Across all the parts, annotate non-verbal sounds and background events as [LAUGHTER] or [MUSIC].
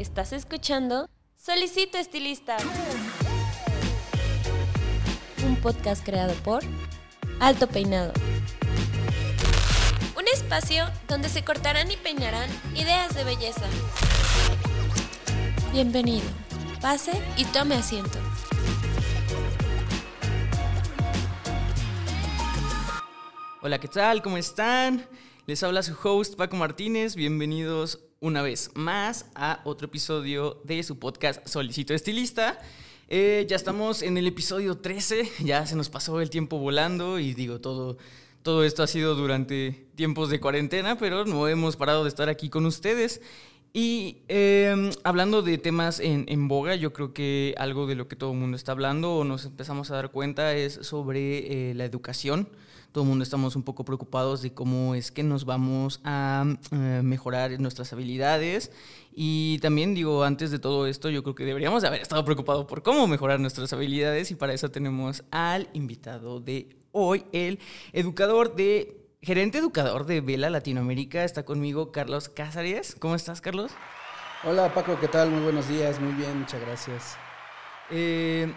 Estás escuchando Solicito Estilista. Un podcast creado por Alto Peinado. Un espacio donde se cortarán y peinarán ideas de belleza. Bienvenido. Pase y tome asiento. Hola, ¿qué tal? ¿Cómo están? Les habla su host Paco Martínez. Bienvenidos una vez más a otro episodio de su podcast Solicito Estilista. Eh, ya estamos en el episodio 13, ya se nos pasó el tiempo volando y digo, todo, todo esto ha sido durante tiempos de cuarentena, pero no hemos parado de estar aquí con ustedes. Y em, hablando de temas en, boga, yo creo que algo de lo que todo el mundo está hablando o nos empezamos a dar cuenta es sobre eh, la educación todo el mundo estamos un poco preocupados de cómo es que nos vamos a eh, mejorar nuestras habilidades. Y también digo, antes de todo esto, yo creo que deberíamos haber estado preocupados por cómo mejorar nuestras habilidades y para eso tenemos al invitado de hoy, el educador de... Gerente educador de Vela Latinoamérica, está conmigo Carlos Cázares. ¿Cómo estás, Carlos? Hola, Paco, ¿qué tal? Muy buenos días, muy bien, muchas gracias. Eh,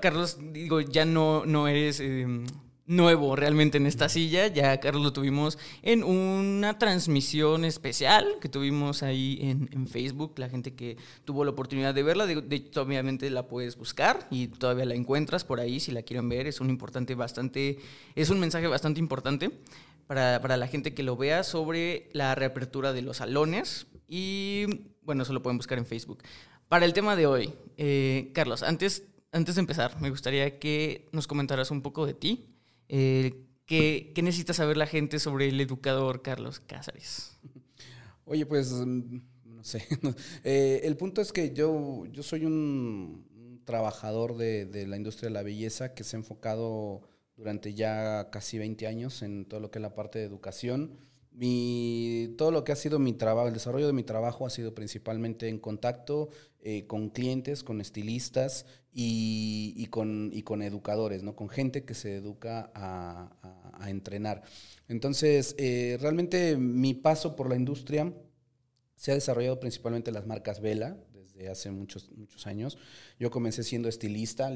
Carlos, digo, ya no, no eres em, nuevo realmente en esta silla. Ya Carlos lo tuvimos en una transmisión especial que tuvimos ahí en, Facebook. La gente que tuvo la oportunidad de verla, de, hecho, obviamente la puedes buscar y todavía la encuentras por ahí si la quieren ver. Es un importante bastante, es un mensaje bastante importante para, para la gente que lo vea sobre la reapertura de los salones. Y bueno, eso lo pueden buscar en Facebook. Para el tema de hoy, eh, Carlos, antes, antes de empezar, me gustaría que nos comentaras un poco de ti, eh, ¿qué, necesita saber la gente sobre el educador Carlos Cázares? Oye, pues, mm, no sé. [LAUGHS] Eh, el punto es que yo, yo soy un trabajador de, de, la industria de la belleza que se ha enfocado durante ya casi 20 años en todo lo que es la parte de educación mi, todo lo que ha sido mi trabajo, el desarrollo de mi trabajo ha sido principalmente en contacto eh, con clientes, con estilistas y, y, con, y, con, educadores, ¿no? con gente que se educa a, a, entrenar. Entonces, eh, realmente mi paso por la industria se ha desarrollado principalmente en las marcas Vela, hace muchos, muchos años. Yo comencé siendo estilista,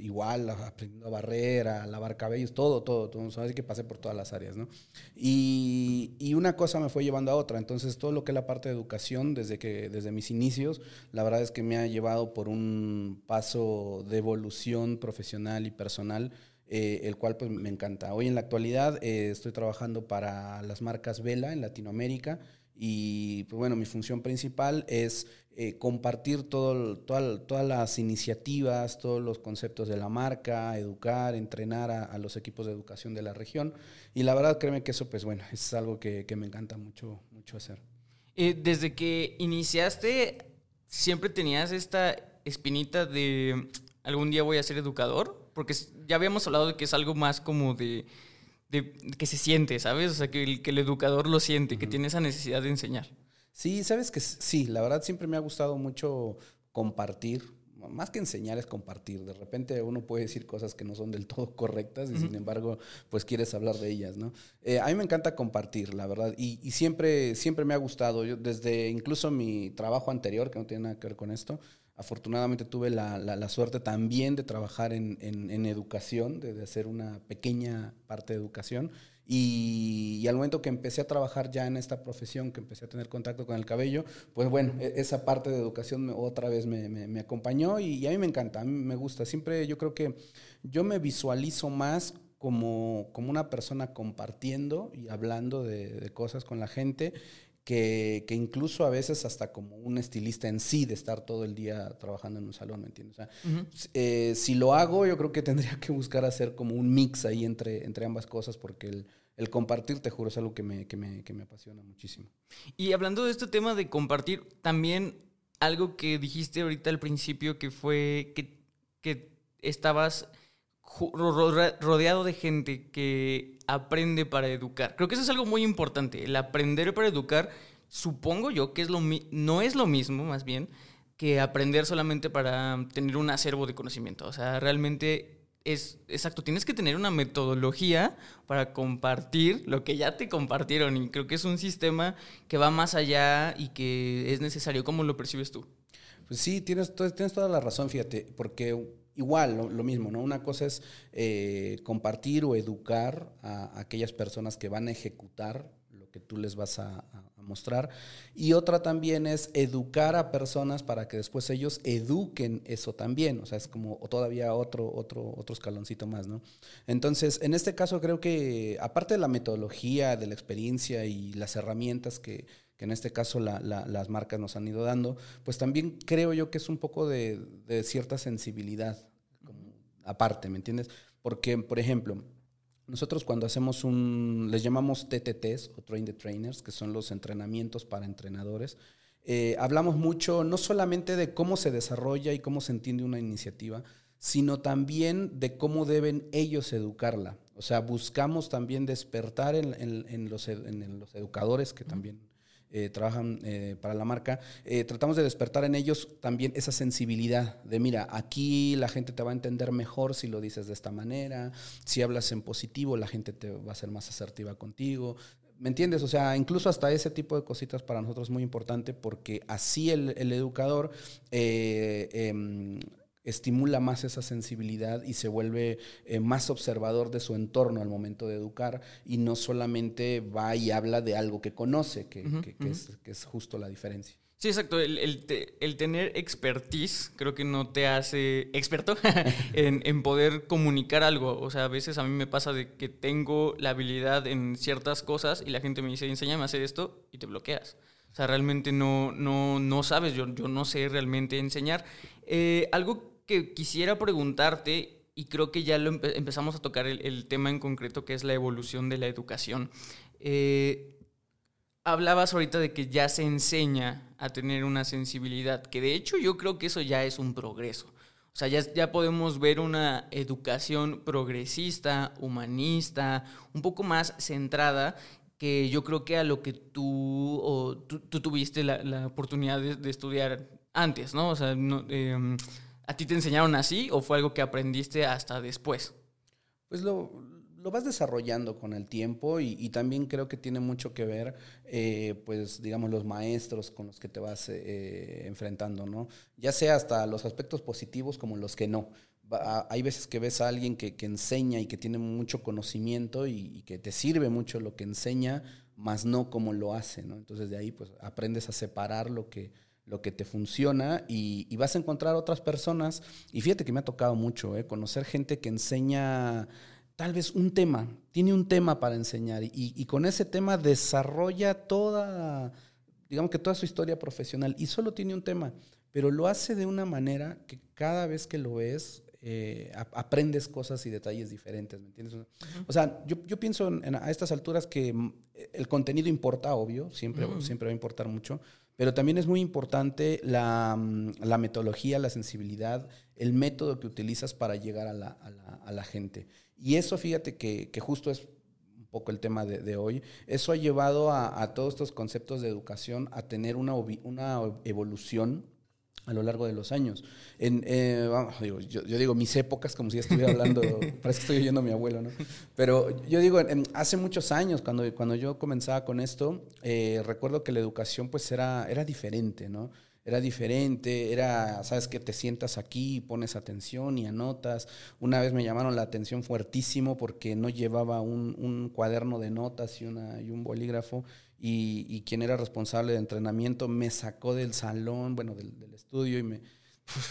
igual, aprendiendo a barrer, a lavar cabellos, todo, todo, todo. Así que pasé por todas las áreas, ¿no? Y, y, una cosa me fue llevando a otra. Entonces, todo lo que es la parte de educación, desde, que, desde mis inicios, la verdad es que me ha llevado por un paso de evolución profesional y personal. Eh, el cual pues me encanta. Hoy en la actualidad eh, estoy trabajando para las marcas Vela en Latinoamérica y pues bueno, mi función principal es eh, compartir todo, todas las iniciativas, todos los conceptos de la marca, educar, entrenar a, los equipos de educación de la región. Y la verdad, créeme que eso, pues bueno, es algo que, me encanta mucho, mucho hacer. Eh, desde que iniciaste, ¿siempre tenías esta espinita de algún día voy a ser educador? Porque ya habíamos hablado de que es algo más como de, que se siente, ¿sabes? O sea, que el, que el educador lo siente, que tiene esa necesidad de enseñar. Sí, sabes que sí, la verdad siempre me ha gustado mucho compartir. Más que enseñar es compartir. De repente uno puede decir cosas que no son del todo correctas y sin embargo, pues quieres hablar de ellas, ¿no? Eh, a mí me encanta compartir, la verdad. Y, siempre, siempre me ha gustado. Yo, desde incluso mi trabajo anterior, que no tiene nada que ver con esto, afortunadamente tuve la, la, suerte también de trabajar en, en, educación, de, de hacer una pequeña parte de educación. Y, al momento que empecé a trabajar ya en esta profesión, que empecé a tener contacto con el cabello, pues bueno, e, esa parte de educación otra vez me, acompañó y, a mí me encanta, a mí me gusta. Siempre yo creo que yo me visualizo más como, como una persona compartiendo y hablando de cosas con la gente que, que, incluso a veces hasta como un estilista en sí de estar todo el día trabajando en un salón, ¿me entiendes? O sea, eh, si lo hago, yo creo que tendría que buscar hacer como un mix ahí entre, entre ambas cosas porque el, el compartir, te juro, es algo que me, que, me, que me apasiona muchísimo. Y hablando de este tema de compartir, también algo que dijiste ahorita al principio que fue que, que estabas rodeado de gente que aprende para educar. Creo que eso es algo muy importante. El aprender para educar, supongo yo que es lo no es lo mismo, más bien, que aprender solamente para tener un acervo de conocimiento. O sea, realmente es, exacto, tienes que tener una metodología para compartir lo que ya te compartieron y creo que es un sistema que va más allá y que es necesario. ¿Cómo lo percibes tú? Pues sí, tienes, tienes toda la razón, fíjate, porque igual lo, mismo, ¿no? Una cosa es eh, compartir o educar a, aquellas personas que van a ejecutar lo que tú les vas a, mostrar. Y otra también es educar a personas para que después ellos eduquen eso también. O sea, es como todavía otro, otro, otro escaloncito más, ¿no? Entonces, en este caso creo que, aparte de la metodología, de la experiencia y las herramientas que, que en este caso las marcas nos han ido dando, pues también creo yo que es un poco de, cierta sensibilidad, aparte, ¿me entiendes? Porque, por ejemplo, nosotros cuando hacemos un, les llamamos TTTs o Train the Trainers, que son los entrenamientos para entrenadores, eh, hablamos mucho no solamente de cómo se desarrolla y cómo se entiende una iniciativa, sino también de cómo deben ellos educarla. O sea, buscamos también despertar en, los, en los, educadores que también eh, trabajan eh, para la marca, eh, tratamos de despertar en ellos también esa sensibilidad de, mira, aquí la gente te va a entender mejor si lo dices de esta manera, si hablas en positivo, la gente te va a ser más asertiva contigo. ¿Me entiendes? O sea, incluso hasta ese tipo de cositas para nosotros es muy importante porque así el, educador em, estimula más esa sensibilidad y se vuelve eh, más observador de su entorno al momento de educar y no solamente va y habla de algo que conoce, que, es, justo la diferencia. Sí, exacto. El, tener expertise creo que no te hace experto [LAUGHS] en, en, poder comunicar algo. O sea, a veces a mí me pasa de que tengo la habilidad en ciertas cosas y la gente me dice, enséñame a hacer esto y te bloqueas. O sea, realmente no, no, no sabes, yo, yo no sé realmente enseñar. Eh, algo que quisiera preguntarte, y creo que ya lo empezamos a tocar el, tema en concreto, que es la evolución de la educación. Eh, hablabas ahorita de que ya se enseña a tener una sensibilidad, que de hecho yo creo que eso ya es un progreso. O sea, ya, ya podemos ver una educación progresista, humanista, un poco más centrada, que yo creo que a lo que tú, o tú, tuviste la, oportunidad de, estudiar antes, ¿no? O sea, no, em, ¿A ti te enseñaron así o fue algo que aprendiste hasta después? Pues lo, vas desarrollando con el tiempo y, también creo que tiene mucho que ver, eh, pues digamos, los maestros con los que te vas eh, enfrentando, ¿no? Ya sea hasta los aspectos positivos como los que no. hay veces que ves a alguien que, enseña y que tiene mucho conocimiento y, y, que te sirve mucho lo que enseña, más no como lo hace, ¿no? Entonces de ahí pues aprendes a separar lo que, lo que te funciona y, vas a encontrar otras personas. Y fíjate que me ha tocado mucho, ¿eh? conocer gente que enseña tal vez un tema, tiene un tema para enseñar y, con ese tema desarrolla toda, digamos que toda su historia profesional y solo tiene un tema, pero lo hace de una manera que cada vez que lo ves eh, aprendes cosas y detalles diferentes, ¿me entiendes? O sea, yo, pienso a estas alturas que mm, el contenido importa, obvio, siempre, siempre va a importar mucho, pero también es muy importante la, mm, la, metodología, la sensibilidad, el método que utilizas para llegar a la, gente. Y eso, fíjate que, justo es un poco el tema de, hoy, eso ha llevado a, todos estos conceptos de educación a tener una evolución a lo largo de los años. En, eh, digo, yo, digo mis épocas como si estuviera hablando, [LAUGHS] parece que estoy oyendo a mi abuelo, ¿no? Pero yo digo, hace muchos años, cuando, cuando yo comenzaba con esto, eh, recuerdo que la educación pues era, era diferente, ¿no? Era diferente, era, sabes que te sientas aquí, pones atención y anotas. Una vez me llamaron la atención fuertísimo porque no llevaba un, un cuaderno de notas y, una, y un bolígrafo y, quien era responsable de entrenamiento me sacó del salón, bueno, del, estudio y me,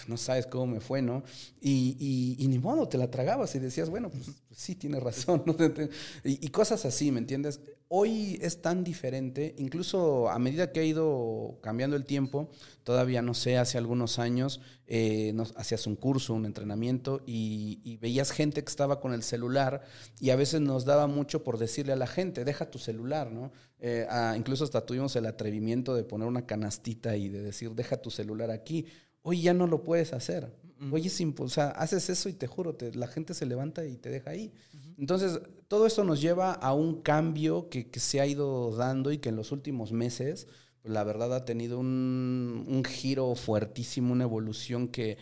no sabes cómo me fue, ¿no? Y, y, ni modo, te la tragabas y decías, bueno, pues, pues sí, tiene razón, ¿no? [LAUGHS] y, cosas así, ¿me entiendes? Hoy es tan diferente, incluso a medida que ha ido cambiando el tiempo, todavía no sé, hace algunos años, eh, hacías un curso, un entrenamiento y, veías gente que estaba con el celular y a veces nos daba mucho por decirle a la gente, deja tu celular, ¿no? Eh, incluso hasta tuvimos el atrevimiento de poner una canastita y de decir, deja tu celular aquí. Hoy ya no lo puedes hacer. Hoy es o sea, haces eso y te juro, la gente se levanta y te deja ahí. Entonces, todo esto nos lleva a un cambio que, se ha ido dando y que en los últimos meses, pues, la verdad, ha tenido un, giro fuertísimo, una evolución que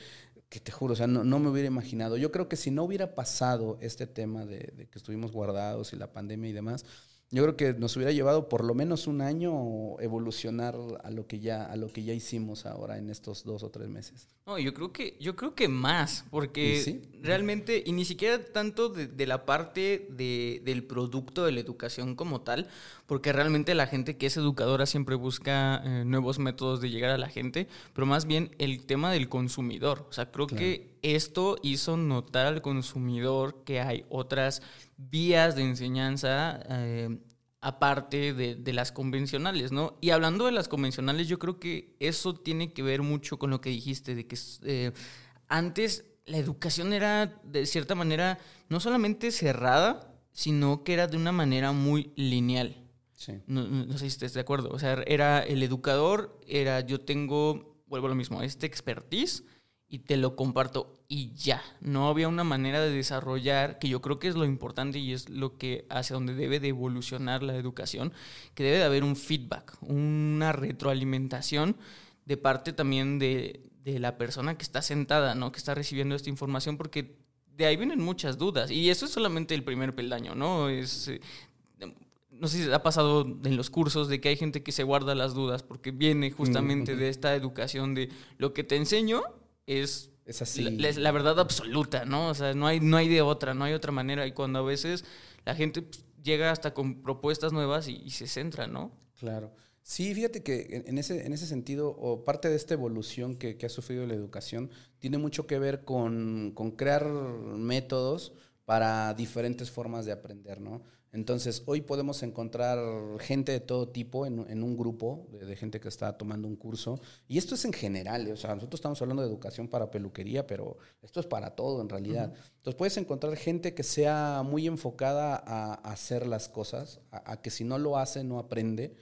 que te juro, o sea, no, me hubiera imaginado. Yo creo que si no hubiera pasado este tema de, de que estuvimos guardados y la pandemia y demás, yo creo que nos hubiera llevado por lo menos un año evolucionar a lo que ya a lo que ya hicimos ahora en estos dos o tres meses. No, yo creo que yo creo que más, porque realmente y ni siquiera tanto de, la parte de, del producto de la educación como tal, porque realmente la gente que es educadora siempre busca eh, nuevos métodos de llegar a la gente, pero más bien el tema del consumidor. O sea, creo que esto hizo notar al consumidor que hay otras vías de enseñanza eh, aparte de, las convencionales, ¿no? Y hablando de las convencionales, yo creo que eso tiene que ver mucho con lo que dijiste, de que eh, antes la educación era de cierta manera no solamente cerrada, sino que era de una manera muy lineal. Sí. No, no, sé si estás de acuerdo. O sea, era el educador, era yo tengo, vuelvo a lo mismo, este expertise y te lo comparto y ya. No había una manera de desarrollar, que yo creo que es lo importante y es lo que hacia donde debe de evolucionar la educación, que debe de haber un feedback, una retroalimentación de parte también de, la persona que está sentada, ¿no? Que está recibiendo esta información, porque de ahí vienen muchas dudas. Y eso es solamente el primer peldaño, ¿no? Es, eh, no sé si ha pasado en los cursos de que hay gente que se guarda las dudas porque viene justamente de esta educación de lo que te enseño es, es así. La, la, verdad absoluta, ¿no? O sea, no hay, no hay de otra, no hay otra manera. Y cuando a veces la gente pues, llega hasta con propuestas nuevas y, se centra, ¿no? Claro. Sí, fíjate que en ese, en ese sentido, o parte de esta evolución que, que ha sufrido la educación, tiene mucho que ver con, con crear métodos para diferentes formas de aprender, ¿no? Entonces, hoy podemos encontrar gente de todo tipo en, un grupo de, gente que está tomando un curso. Y esto es en general, o sea, nosotros estamos hablando de educación para peluquería, pero esto es para todo en realidad. Entonces, puedes encontrar gente que sea muy enfocada a, hacer las cosas, a, que si no lo hace, no aprende.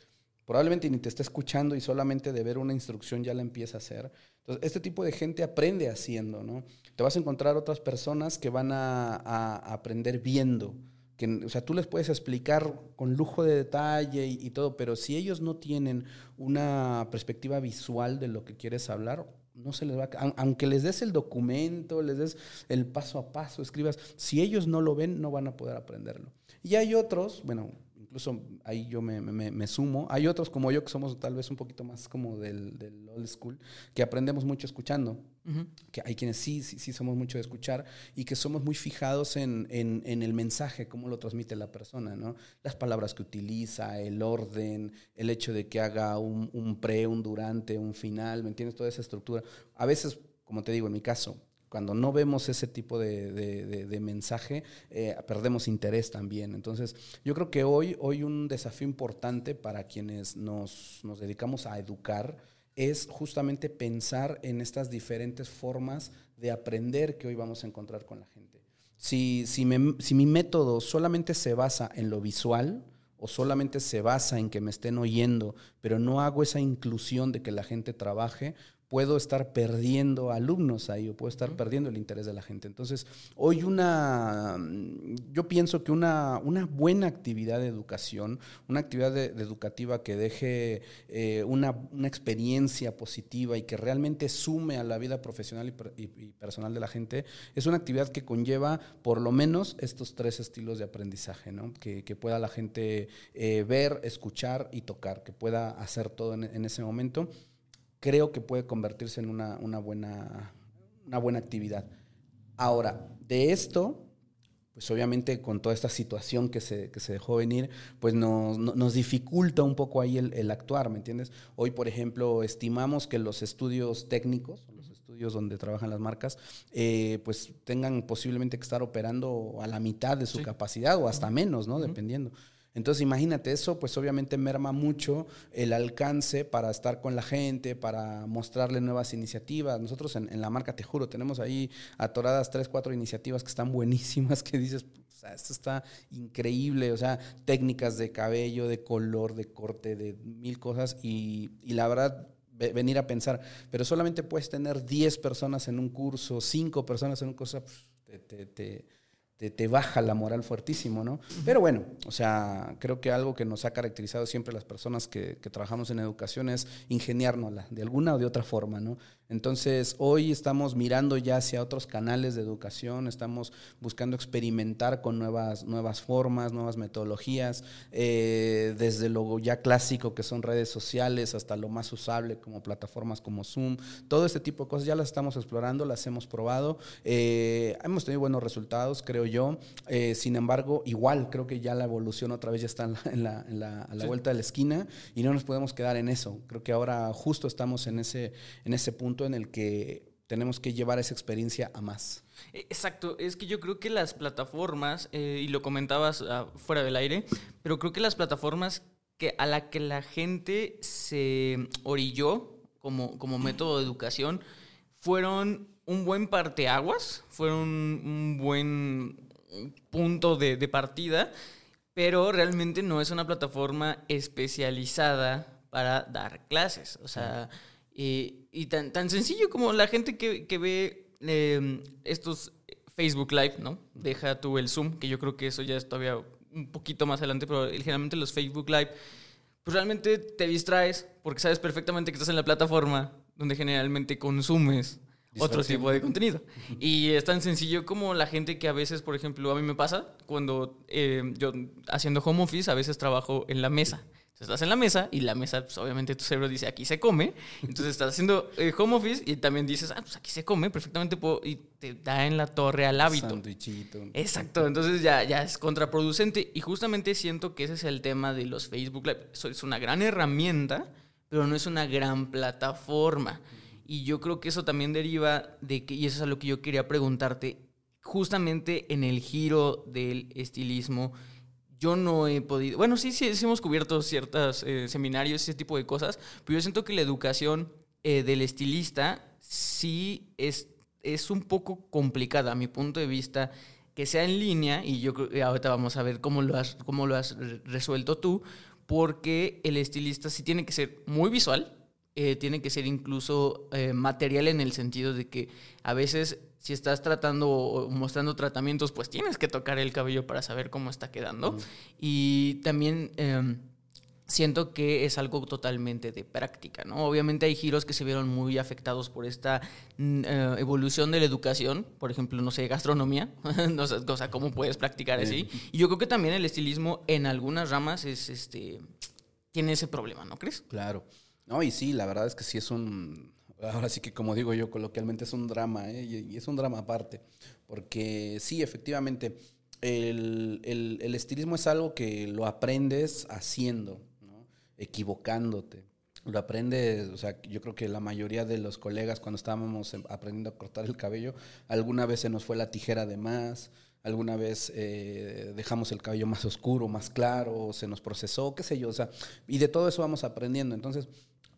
Probablemente ni te está escuchando y solamente de ver una instrucción ya la empieza a hacer. Entonces, este tipo de gente aprende haciendo, ¿no? Te vas a encontrar otras personas que van a aprender viendo o sea, tú les puedes explicar con lujo de detalle y, todo, pero si ellos no tienen una perspectiva visual de lo que quieres hablar, no se les va a... Aunque les des el documento, les des el paso a paso, escribas, si ellos no lo ven, no van a poder aprenderlo. Y hay otros, bueno, incluso ahí yo me, sumo. Hay otros como yo que somos tal vez un poquito más como del, old school, que aprendemos mucho escuchando. Que hay quienes sí, sí, sí somos mucho de escuchar y que somos muy fijados en, el mensaje, cómo lo transmite la persona, ¿no? Las palabras que utiliza, el orden, el hecho de que haga un, un pre, un durante, un final, ¿me entiendes? Toda esa estructura. A veces, como te digo, en mi caso, cuando no vemos ese tipo de, mensaje, eh, perdemos interés también. Entonces, yo creo que hoy, hoy un desafío importante para quienes nos, dedicamos a educar es justamente pensar en estas diferentes formas de aprender que hoy vamos a encontrar con la gente. Si, si, si mi método solamente se basa en lo visual, o solamente se basa en que me estén oyendo, pero no hago esa inclusión de que la gente trabaje, puedo estar perdiendo alumnos ahí o puedo estar perdiendo el interés de la gente. Entonces, hoy una, yo pienso que una, una buena actividad de educación, una actividad educativa que deje eh, una, experiencia positiva y que realmente sume a la vida profesional y, personal de la gente, es una actividad que conlleva por lo menos estos tres estilos de aprendizaje, ¿no? que, pueda la gente eh, ver, escuchar y tocar, que pueda hacer todo en ese momento creo que puede convertirse en una, buena, una buena actividad. Ahora, de esto, pues obviamente con toda esta situación que se, que se dejó venir, pues nos, nos dificulta un poco ahí el, actuar, ¿me entiendes? Hoy, por ejemplo, estimamos que los estudios técnicos, los estudios donde trabajan las marcas, eh, pues tengan posiblemente que estar operando a la mitad de su capacidad o hasta menos, ¿no? Dependiendo. Entonces imagínate eso, pues obviamente merma mucho el alcance para estar con la gente, para mostrarle nuevas iniciativas. Nosotros en, la marca, te juro, tenemos ahí atoradas tres, cuatro iniciativas que están [LAUGHS] buenísimas, que dices, o esto está increíble, o sea, técnicas de cabello, de color, de corte, de mil cosas y, la verdad venir a pensar, pero solamente puedes tener 10 personas en un curso, 5 personas en un curso, te, te, baja la moral fuertísimo, ¿no? Pero bueno, o sea, creo que algo que nos ha caracterizado siempre las personas que, que trabajamos en educación es ingeniárnosla de alguna o de otra forma, ¿no? Entonces, hoy estamos mirando ya hacia otros canales de educación, estamos buscando experimentar con nuevas, nuevas formas, nuevas metodologías, eh, desde lo ya clásico que son redes sociales hasta lo más usable como plataformas como Zoom, todo este tipo de cosas ya las estamos explorando, las hemos probado, eh, hemos tenido buenos resultados, creo yo, eh, sin embargo, igual creo que ya la evolución otra vez ya está en la, en la, a la vuelta de la esquina y no nos podemos quedar en eso, creo que ahora justo estamos en ese, en ese punto en el que tenemos que llevar esa experiencia a más. E, exacto, es que yo creo que las plataformas, eh, y lo comentabas ah, fuera del aire, pero creo que las plataformas que a la que la gente se orilló como, como método de educación fueron un buen parteaguas, fueron un buen punto de, de partida, pero realmente no es una plataforma especializada para dar clases. O sea, y tan, tan sencillo como la gente que, que ve em, estos Facebook Live, ¿no? Deja tú el Zoom, que yo creo que eso ya es todavía un poquito más adelante, pero generalmente los Facebook Live, pues realmente te distraes porque sabes perfectamente que estás en la plataforma donde generalmente consumes otro tipo de contenido. Y es tan sencillo como la gente que a veces, por ejemplo, a mí me pasa, cuando eh, yo haciendo home office, a veces trabajo en la mesa estás en la mesa y la mesa, pues obviamente tu cerebro dice aquí se come. Entonces estás haciendo eh, home office y también dices, ah, pues aquí se come, perfectamente puedo. Y te da en la torre al hábito. Exacto. Entonces ya, ya es contraproducente. Y justamente siento que ese es el tema de los Facebook Live. Eso es una gran herramienta, pero no es una gran plataforma. Y yo creo que eso también deriva de que, y eso es a lo que yo quería preguntarte, justamente en el giro del estilismo yo no he podido, bueno, sí, sí, hemos cubierto ciertos eh, seminarios, ese tipo de cosas, pero yo siento que la educación eh, del estilista sí es, es un poco complicada a mi punto de vista, que sea en línea, y yo creo que ahorita vamos a ver cómo lo has, cómo lo has resuelto tú, porque el estilista sí tiene que ser muy visual, eh, tiene que ser incluso material en el sentido de que a veces si estás tratando o mostrando tratamientos, pues tienes que tocar el cabello para saber cómo está quedando. Y también em, siento que es algo totalmente de práctica, ¿no? Obviamente hay giros que se vieron muy afectados por esta eh, evolución de la educación, por ejemplo, no sé, gastronomía, [LAUGHS] no sé, o sea, cómo puedes practicar así. Y yo creo que también el estilismo en algunas ramas es, este, tiene ese problema, ¿no crees? Claro. No, y sí, la verdad es que sí es un ahora sí que como digo yo coloquialmente es un drama, ¿eh? y, es un drama aparte, porque sí, efectivamente, el, estilismo es algo que lo aprendes haciendo, equivocándote. Lo aprendes, o sea, yo creo que la mayoría de los colegas cuando estábamos em, aprendiendo a cortar el cabello, alguna vez se nos fue la tijera de más, alguna vez eh, dejamos el cabello más oscuro, más claro, se nos procesó, qué sé yo, o sea, y de todo eso vamos aprendiendo. Entonces,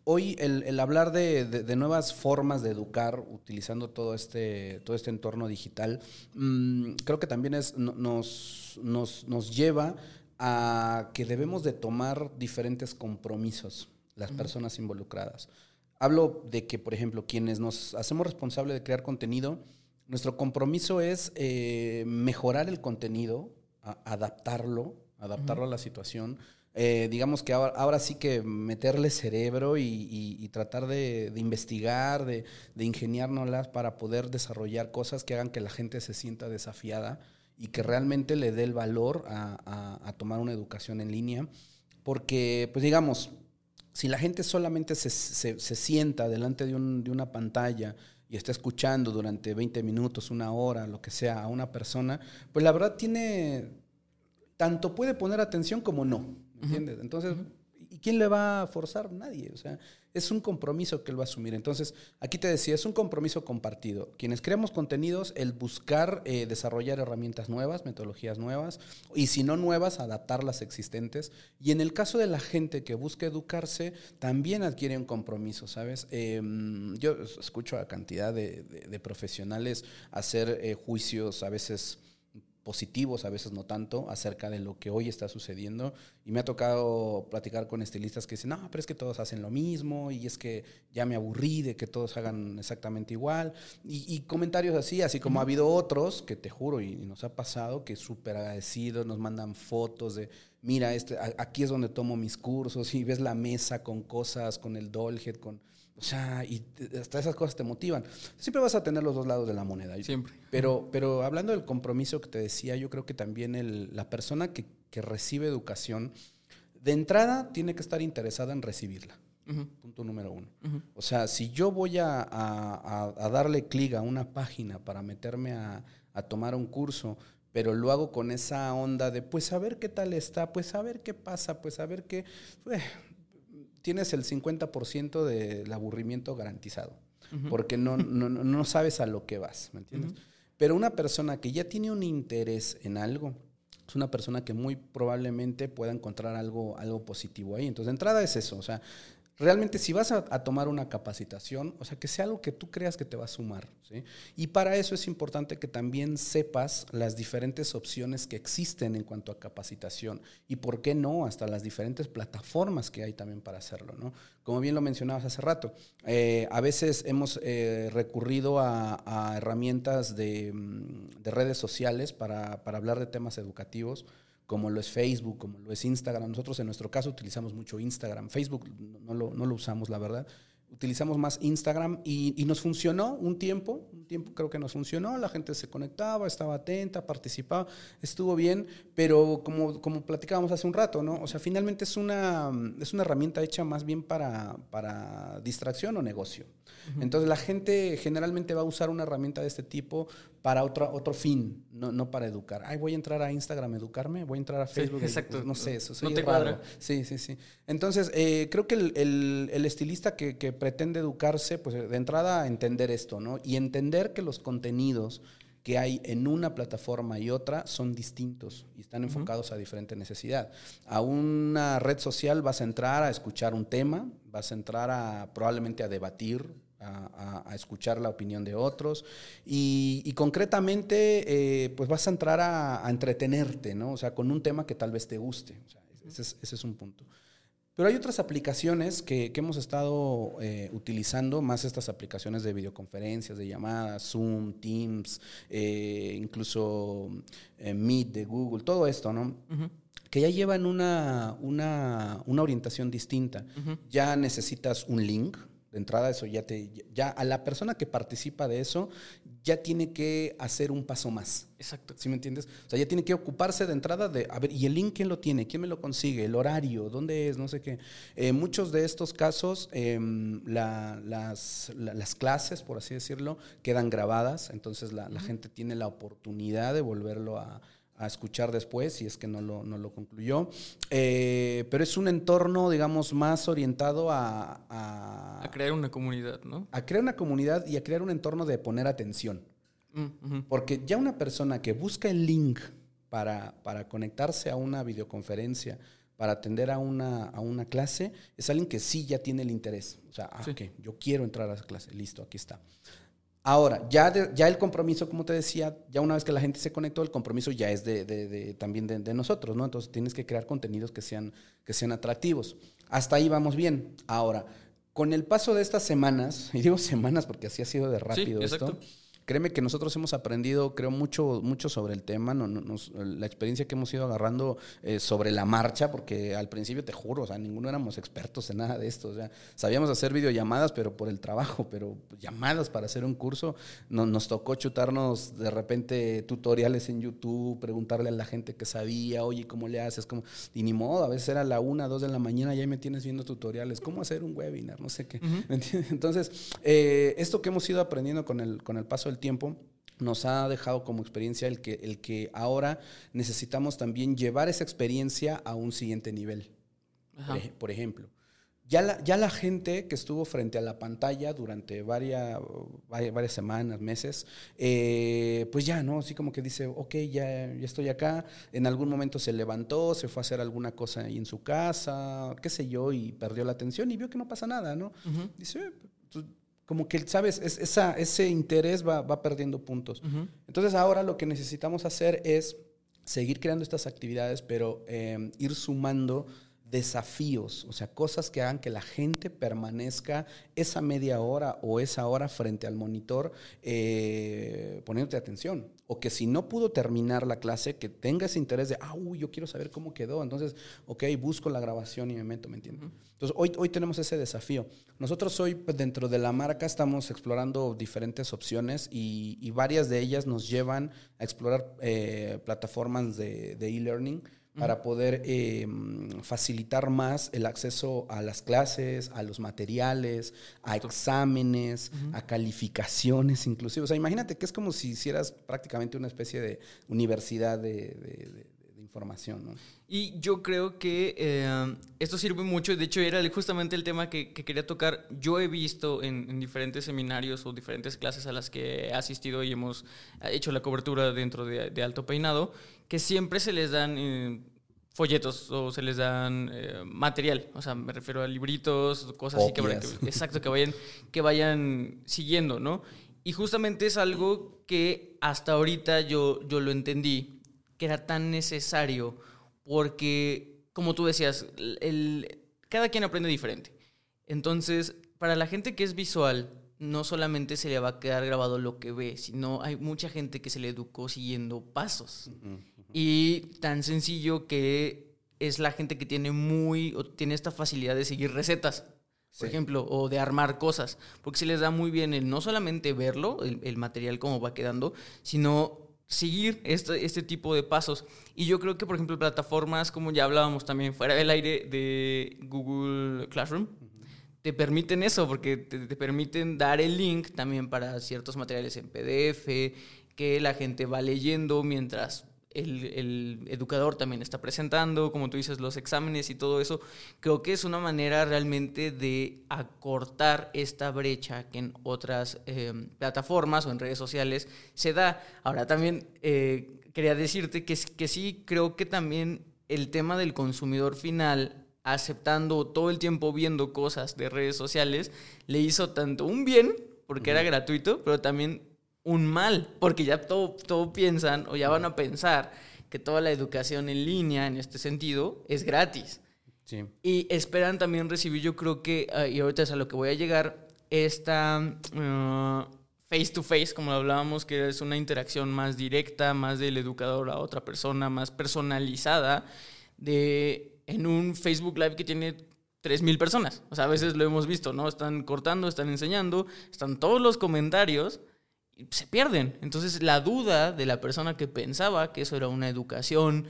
hoy el, hablar de, nuevas formas de educar utilizando todo este, todo este entorno digital, mm, creo que también es, nos, nos, lleva a que debemos de tomar diferentes compromisos las personas involucradas. Hablo de que, por ejemplo, quienes nos hacemos responsables de crear contenido, nuestro compromiso es eh, mejorar el contenido, adaptarlo, adaptarlo a la situación, eh, digamos que ahora, sí que meterle cerebro y, tratar de, investigar, de, de, ingeniárnoslas para poder desarrollar cosas que hagan que la gente se sienta desafiada y que realmente le dé el valor a, tomar una educación en línea. Porque, pues digamos, si la gente solamente se, sienta delante de, de una pantalla y está escuchando durante 20 minutos, una hora, lo que sea, a una persona, pues la verdad tiene, tanto puede poner atención como no. ¿Entiendes? Entonces, ¿y quién le va a forzar? Nadie. O sea, es un compromiso que él va a asumir. Entonces, aquí te decía, es un compromiso compartido. Quienes creamos contenidos, el buscar eh, desarrollar herramientas nuevas, metodologías nuevas, y si no nuevas, adaptar las existentes. Y en el caso de la gente que busca educarse, también adquiere un compromiso, ¿sabes? Em, yo escucho a cantidad de, profesionales hacer eh, juicios a veces positivos, a veces no tanto, acerca de lo que hoy está sucediendo. Y me ha tocado platicar con estilistas que dicen, no, pero es que todos hacen lo mismo y es que ya me aburrí de que todos hagan exactamente igual. Y, comentarios así, así como ha habido otros, que te juro, y, nos ha pasado, que súper agradecidos, nos mandan fotos de, mira, este, aquí es donde tomo mis cursos y ves la mesa con cosas, con el dollhead, con o sea, y hasta esas cosas te motivan. Siempre vas a tener los dos lados de la moneda. Siempre. Pero, pero hablando del compromiso que te decía, yo creo que también el, la persona que, que, recibe educación, de entrada tiene que estar interesada en recibirla. Punto número uno. O sea, si yo voy a, a, a darle clic a una página para meterme a, a tomar un curso, pero lo hago con esa onda de, pues a ver qué tal está, pues a ver qué pasa, pues a ver qué... Tienes el 50% del aburrimiento garantizado, porque no, no, no, sabes a lo que vas, ¿me entiendes? Pero una persona que ya tiene un interés en algo, es una persona que muy probablemente pueda encontrar algo, algo positivo ahí. Entonces, de entrada es eso, o sea, realmente si vas a, tomar una capacitación, o sea, que sea algo que tú creas que te va a sumar. Y para eso es importante que también sepas las diferentes opciones que existen en cuanto a capacitación y, ¿por qué no?, hasta las diferentes plataformas que hay también para hacerlo. ¿no? Como bien lo mencionabas hace rato, eh, a veces hemos eh, recurrido a, herramientas de, mm, de, redes sociales para hablar de temas educativos como lo es Facebook, como lo es Instagram. Nosotros en nuestro caso utilizamos mucho Instagram. Facebook no lo, no lo usamos, la verdad utilizamos más Instagram y, nos funcionó un tiempo, tiempo creo que nos funcionó, la gente se conectaba, estaba atenta, participaba, estuvo bien, pero como, como platicábamos hace un rato, ¿no? O sea, finalmente es una, es una herramienta hecha más bien para, para distracción o negocio. Entonces la gente generalmente va a usar una herramienta de este tipo para otro, otro fin, no, no para educar. Ay, voy a entrar a Instagram a educarme, voy a entrar a Facebook. exacto. no sé, eso. no te cuadra. Sí, sí, sí. Entonces, eh, creo que el, el, el estilista que, que pretende educarse, pues de entrada entender esto, ¿no? Y entender que los contenidos que hay en una plataforma y otra son distintos y están enfocados a diferente necesidad. A una red social vas a entrar a escuchar un tema, vas a entrar a probablemente a debatir, a, escuchar la opinión de otros y, concretamente eh, pues vas a entrar a, entretenerte, ¿no? O sea, con un tema que tal vez te guste. ese, ese es un punto. Pero hay otras aplicaciones que, que hemos estado eh, utilizando, más estas aplicaciones de videoconferencias, de llamadas, Zoom, Teams, eh, incluso eh, Meet de Google, todo esto, ¿no? Que ya llevan una, una, una orientación distinta. Ya necesitas un link, de entrada eso ya te ya a la persona que participa de eso ya tiene que hacer un paso más. Exacto. ¿Sí me entiendes? O sea, ya tiene que ocuparse de entrada de, a ver, ¿y el link quién lo tiene? ¿Quién me lo consigue? ¿El horario? ¿Dónde es? No sé qué. En muchos de estos casos, em, las, las, clases, por así decirlo, quedan grabadas, entonces la, la gente tiene la oportunidad de volverlo a, a escuchar después, si es que no lo, no lo concluyó. Eh, pero es un entorno, digamos, más orientado a, a, crear una comunidad, ¿no? A crear una comunidad y a crear un entorno de poner atención. Mm, Porque ya una persona que busca el link para, para conectarse a una videoconferencia, para atender a una, a una clase, es alguien que sí ya tiene el interés. O sea, ah, yo quiero entrar a esa clase, listo, aquí está. Ahora, ya, ya el compromiso, como te decía, ya una vez que la gente se conectó, el compromiso ya es de, también de, nosotros, ¿no? Entonces tienes que crear contenidos que sean, que sean atractivos. Hasta ahí vamos bien. Ahora, con el paso de estas semanas, [LAUGHS] y digo semanas porque así ha sido de rápido esto, Créeme que nosotros hemos aprendido, creo, mucho, mucho sobre el tema, no, la experiencia que hemos ido agarrando eh, sobre la marcha, porque al principio te juro, o sea, ninguno éramos expertos en nada de esto. O sea, sabíamos hacer videollamadas, pero por el trabajo, pero llamadas para hacer un curso, no, nos tocó chutarnos de repente tutoriales en YouTube, preguntarle a la gente que sabía, oye, ¿cómo le haces? como Y ni modo, a veces era la una, dos de la mañana, ya me tienes viendo tutoriales, cómo hacer un webinar, no sé qué. Entonces, eh, esto que hemos ido aprendiendo con el, con el paso el tiempo nos ha dejado como experiencia el que, el que ahora necesitamos también llevar esa experiencia a un siguiente nivel. Por, ejemplo, ya la, ya la gente que estuvo frente a la pantalla durante varias, varias, semanas, meses, eh, pues ya, ¿no? Así como que dice, ok, ya, ya estoy acá. En algún momento se levantó, se fue a hacer alguna cosa ahí en su casa, qué sé yo, y perdió la atención y vio que no pasa nada, ¿no? Dice, eh, pues, como que, ¿sabes? Es, esa, ese interés va, va perdiendo puntos. Entonces ahora lo que necesitamos hacer es seguir creando estas actividades, pero eh, ir sumando desafíos, o sea, cosas que hagan que la gente permanezca esa media hora o esa hora frente al monitor eh, poniéndote atención. O que si no pudo terminar la clase, que tenga ese interés de, ah, uy, yo quiero saber cómo quedó. Entonces, ok, busco la grabación y me meto, ¿me entiendes? Entonces, hoy, hoy tenemos ese desafío. Nosotros hoy, pues, dentro de la marca, estamos explorando diferentes opciones y, varias de ellas nos llevan a explorar eh, plataformas de e-learning para poder eh, facilitar más el acceso a las clases, a los materiales, a exámenes, a calificaciones inclusive. O sea, imagínate que es como si hicieras prácticamente una especie de universidad de, información. ¿no? Y yo creo que eh, esto sirve mucho, de hecho era justamente el tema que, quería tocar. Yo he visto en, diferentes seminarios o diferentes clases a las que he asistido y hemos hecho la cobertura dentro de Alto Peinado, que siempre se les dan eh, folletos o se les dan eh, material, o sea, me refiero a libritos, cosas así que, exacto, que vayan, que vayan siguiendo, ¿no? Y justamente es algo que hasta ahorita yo, yo lo entendí, que era tan necesario, porque, como tú decías, el, cada quien aprende diferente. Entonces, para la gente que es visual, no solamente se le va a quedar grabado lo que ve, sino hay mucha gente que se le educó siguiendo pasos. Y tan sencillo que es la gente que tiene muy, o tiene esta facilidad de seguir recetas, por ejemplo, o de armar cosas, porque se les da muy bien el no solamente verlo, el, material cómo va quedando, sino seguir este, este tipo de pasos. Y yo creo que, por ejemplo, plataformas como ya hablábamos también fuera del aire de Google Classroom, te permiten eso, porque te, te, permiten dar el link también para ciertos materiales en PDF, que la gente va leyendo mientras el, educador también está presentando, como tú dices, los exámenes y todo eso, creo que es una manera realmente de acortar esta brecha que en otras em, plataformas o en redes sociales se da. Ahora también eh, quería decirte que, que sí, creo que también el tema del consumidor final aceptando todo el tiempo viendo cosas de redes sociales, le hizo tanto un bien, porque era gratuito, pero también un mal, porque ya todo, todo piensan o ya van a pensar que toda la educación en línea, en este sentido, es gratis. Y esperan también recibir, yo creo que, ah, y ahorita es a lo que voy a llegar, esta ah, face to face, como hablábamos, que es una interacción más directa, más del educador a otra persona, más personalizada, de, en un Facebook Live que tiene 3.000 personas. O sea, a veces lo hemos visto, ¿no? Están cortando, están enseñando, están todos los comentarios se pierden. Entonces la duda de la persona que pensaba que eso era una educación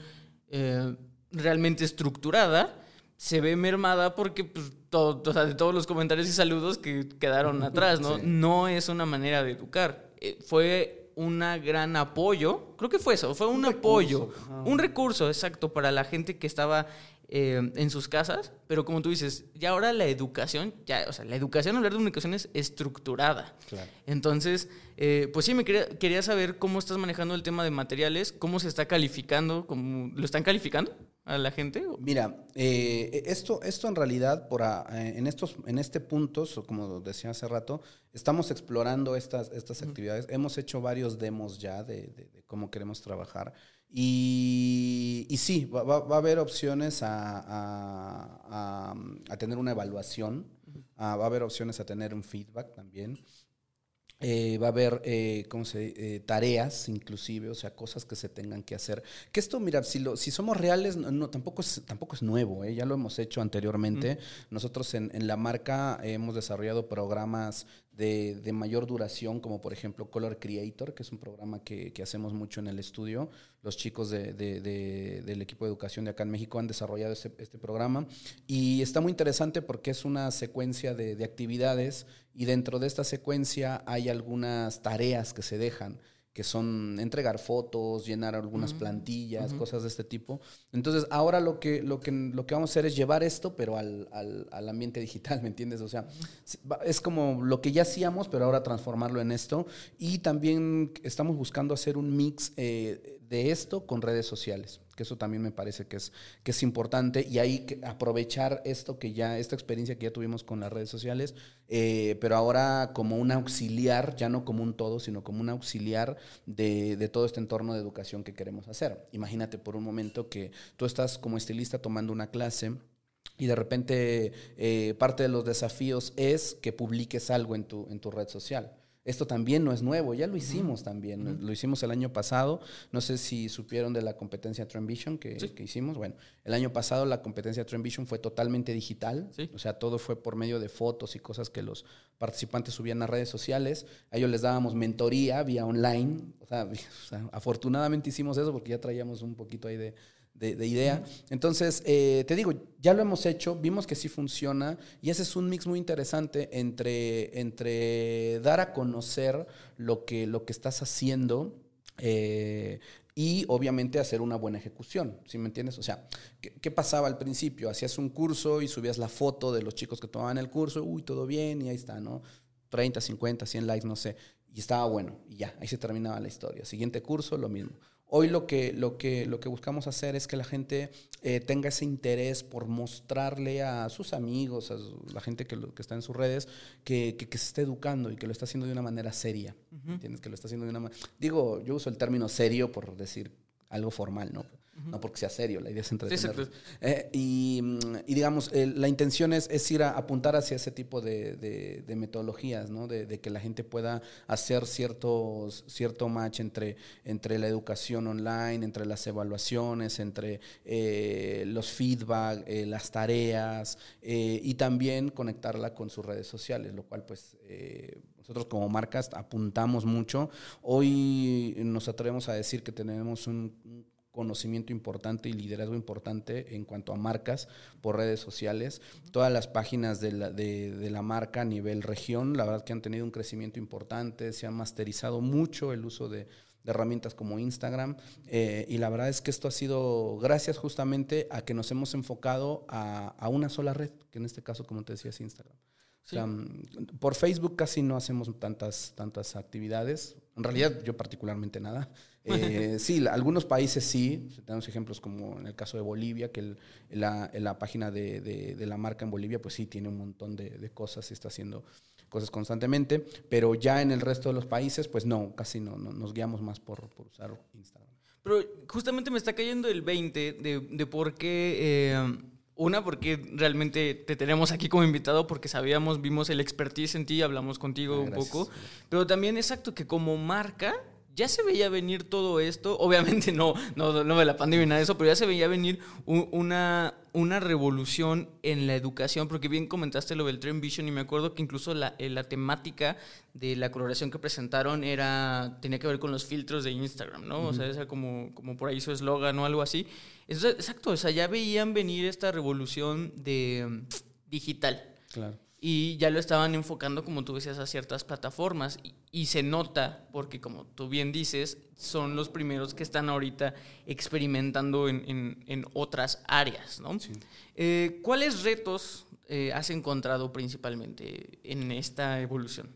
eh, realmente estructurada se ve mermada porque pues, de todos los comentarios y saludos que quedaron atrás, ¿no? No es una manera de educar. Eh, fue un gran apoyo, creo que fue eso, fue un, apoyo, un recurso, exacto, para la gente que estaba eh, en sus casas, pero como tú dices, ya ahora la educación, ya, o sea, la educación, hablar de una educación es estructurada. Entonces, eh, pues sí, me quería, saber cómo estás manejando el tema de materiales, cómo se está calificando, cómo, ¿lo están calificando a la gente? Mira, eh, esto, esto en realidad, por en, estos, en este punto, como decía hace rato, estamos explorando estas, estas actividades. Hemos hecho varios demos ya de cómo queremos trabajar. Y, y sí, va, va, a haber opciones a, a, a, tener una evaluación, va a haber opciones a tener un feedback también. Eh, va a haber, eh, ¿cómo se eh, tareas inclusive, o sea, cosas que se tengan que hacer. Que esto, mira, si, lo, si somos reales, no, tampoco, es, tampoco es nuevo, ya lo hemos hecho anteriormente. Nosotros en, en, la marca hemos desarrollado programas de, de, mayor duración, como por ejemplo Color Creator, que es un programa que, que hacemos mucho en el estudio. Los chicos de, del equipo de educación de acá en México han desarrollado este, este programa y está muy interesante porque es una secuencia de, de actividades y dentro de esta secuencia hay algunas tareas que se dejan que son entregar fotos, llenar algunas plantillas, cosas de este tipo. Entonces, ahora lo que, lo que, lo que vamos a hacer es llevar esto, pero al, al, al ambiente [LAUGHS] digital, ¿me entiendes? O sea, es como lo que ya hacíamos, pero ahora transformarlo en esto. Y también estamos buscando hacer un mix eh, de esto con redes sociales, que eso también me parece que es, que es importante y ahí aprovechar esto que ya, esta experiencia que ya tuvimos con las redes sociales, eh, pero ahora como un auxiliar, ya no como un todo, sino como un auxiliar de, de, todo este entorno de educación que queremos hacer. Imagínate por un momento que tú estás como estilista tomando una clase, y de repente eh, parte de los desafíos es que publiques algo en tu, en tu red social. Esto también no es nuevo, ya lo hicimos también, lo hicimos el año pasado, no sé si supieron de la competencia Trend que, que, hicimos, bueno, el año pasado la competencia Trend fue totalmente digital, o sea, todo fue por medio de fotos y cosas que los participantes subían a redes sociales, a ellos les dábamos mentoría vía online, o sea [LAUGHS] afortunadamente hicimos eso porque ya traíamos un poquito ahí de, de, idea. Entonces, eh, te digo, ya lo hemos hecho, vimos que sí funciona y ese es un mix muy interesante entre, entre dar a conocer lo que, lo que estás haciendo. Eh, y obviamente hacer una buena ejecución, ¿sí me entiendes? O sea, ¿qué, pasaba al principio? Hacías un curso y subías la foto de los chicos que tomaban el curso, uy, todo bien, y ahí está, ¿no? 30, 50, 100 likes, no sé, y estaba bueno, y ya, ahí se terminaba la historia. Siguiente curso, lo mismo. Hoy lo que, lo que, lo que buscamos hacer es que la gente eh, tenga ese interés por mostrarle a sus amigos, a la gente que, está en sus redes, que, que, se esté educando y que lo está haciendo de una manera seria. ¿Entiendes? Que lo está haciendo de una Digo, yo uso el término serio por decir algo formal, ¿no? No porque sea serio, la idea es entretener. Eh, y, y, digamos, la intención es, es, ir a apuntar hacia ese tipo de, de, metodologías, ¿no? De, que la gente pueda hacer ciertos, cierto match entre, entre la educación online, entre las evaluaciones, entre eh, los feedback, eh, las tareas, y también conectarla con sus redes sociales, lo cual pues nosotros como marcas apuntamos mucho. Hoy nos atrevemos a decir que tenemos un conocimiento importante y liderazgo importante en cuanto a marcas por redes sociales. Todas las páginas de la, de, la, marca a nivel región, la verdad que han tenido un crecimiento importante, se ha masterizado mucho el uso de, herramientas como Instagram eh, y la verdad es que esto ha sido gracias justamente a que nos hemos enfocado a una sola red, que en este caso, como te decía, es Instagram. Por Facebook casi no hacemos tantas, tantas actividades. En realidad, yo particularmente nada. [LAUGHS] Eh, sí, algunos países sí. Tenemos ejemplos como en el caso de Bolivia, que la, la, página de, de, la marca en Bolivia, pues sí, tiene un montón de, de cosas y está haciendo cosas constantemente. Pero ya en el resto de los países, pues no, casi no. nos guiamos más por, por, usar Instagram. Pero justamente me está cayendo el 20 de, de por qué. Eh, una, porque realmente te tenemos aquí como invitado porque sabíamos, vimos el expertise en ti, hablamos contigo ah, un poco. Pero también, exacto, que como marca ya se veía venir todo esto, obviamente no, no, no de la pandemia ni nada de eso, pero ya se veía venir una, una revolución en la educación, porque bien comentaste lo del Trend Vision y me acuerdo que incluso la, eh, la temática de la coloración que presentaron era, tenía que ver con los filtros de Instagram, ¿no? O sea, esa como, como por ahí su eslogan o algo así. exacto, o sea, ya veían venir esta revolución de mm, digital. Claro y ya lo estaban enfocando, como tú decías, a ciertas plataformas. Y, se nota, porque como tú bien dices, son los primeros que están ahorita experimentando en, en, otras áreas. ¿no? Eh, ¿Cuáles retos eh, has encontrado principalmente en esta evolución?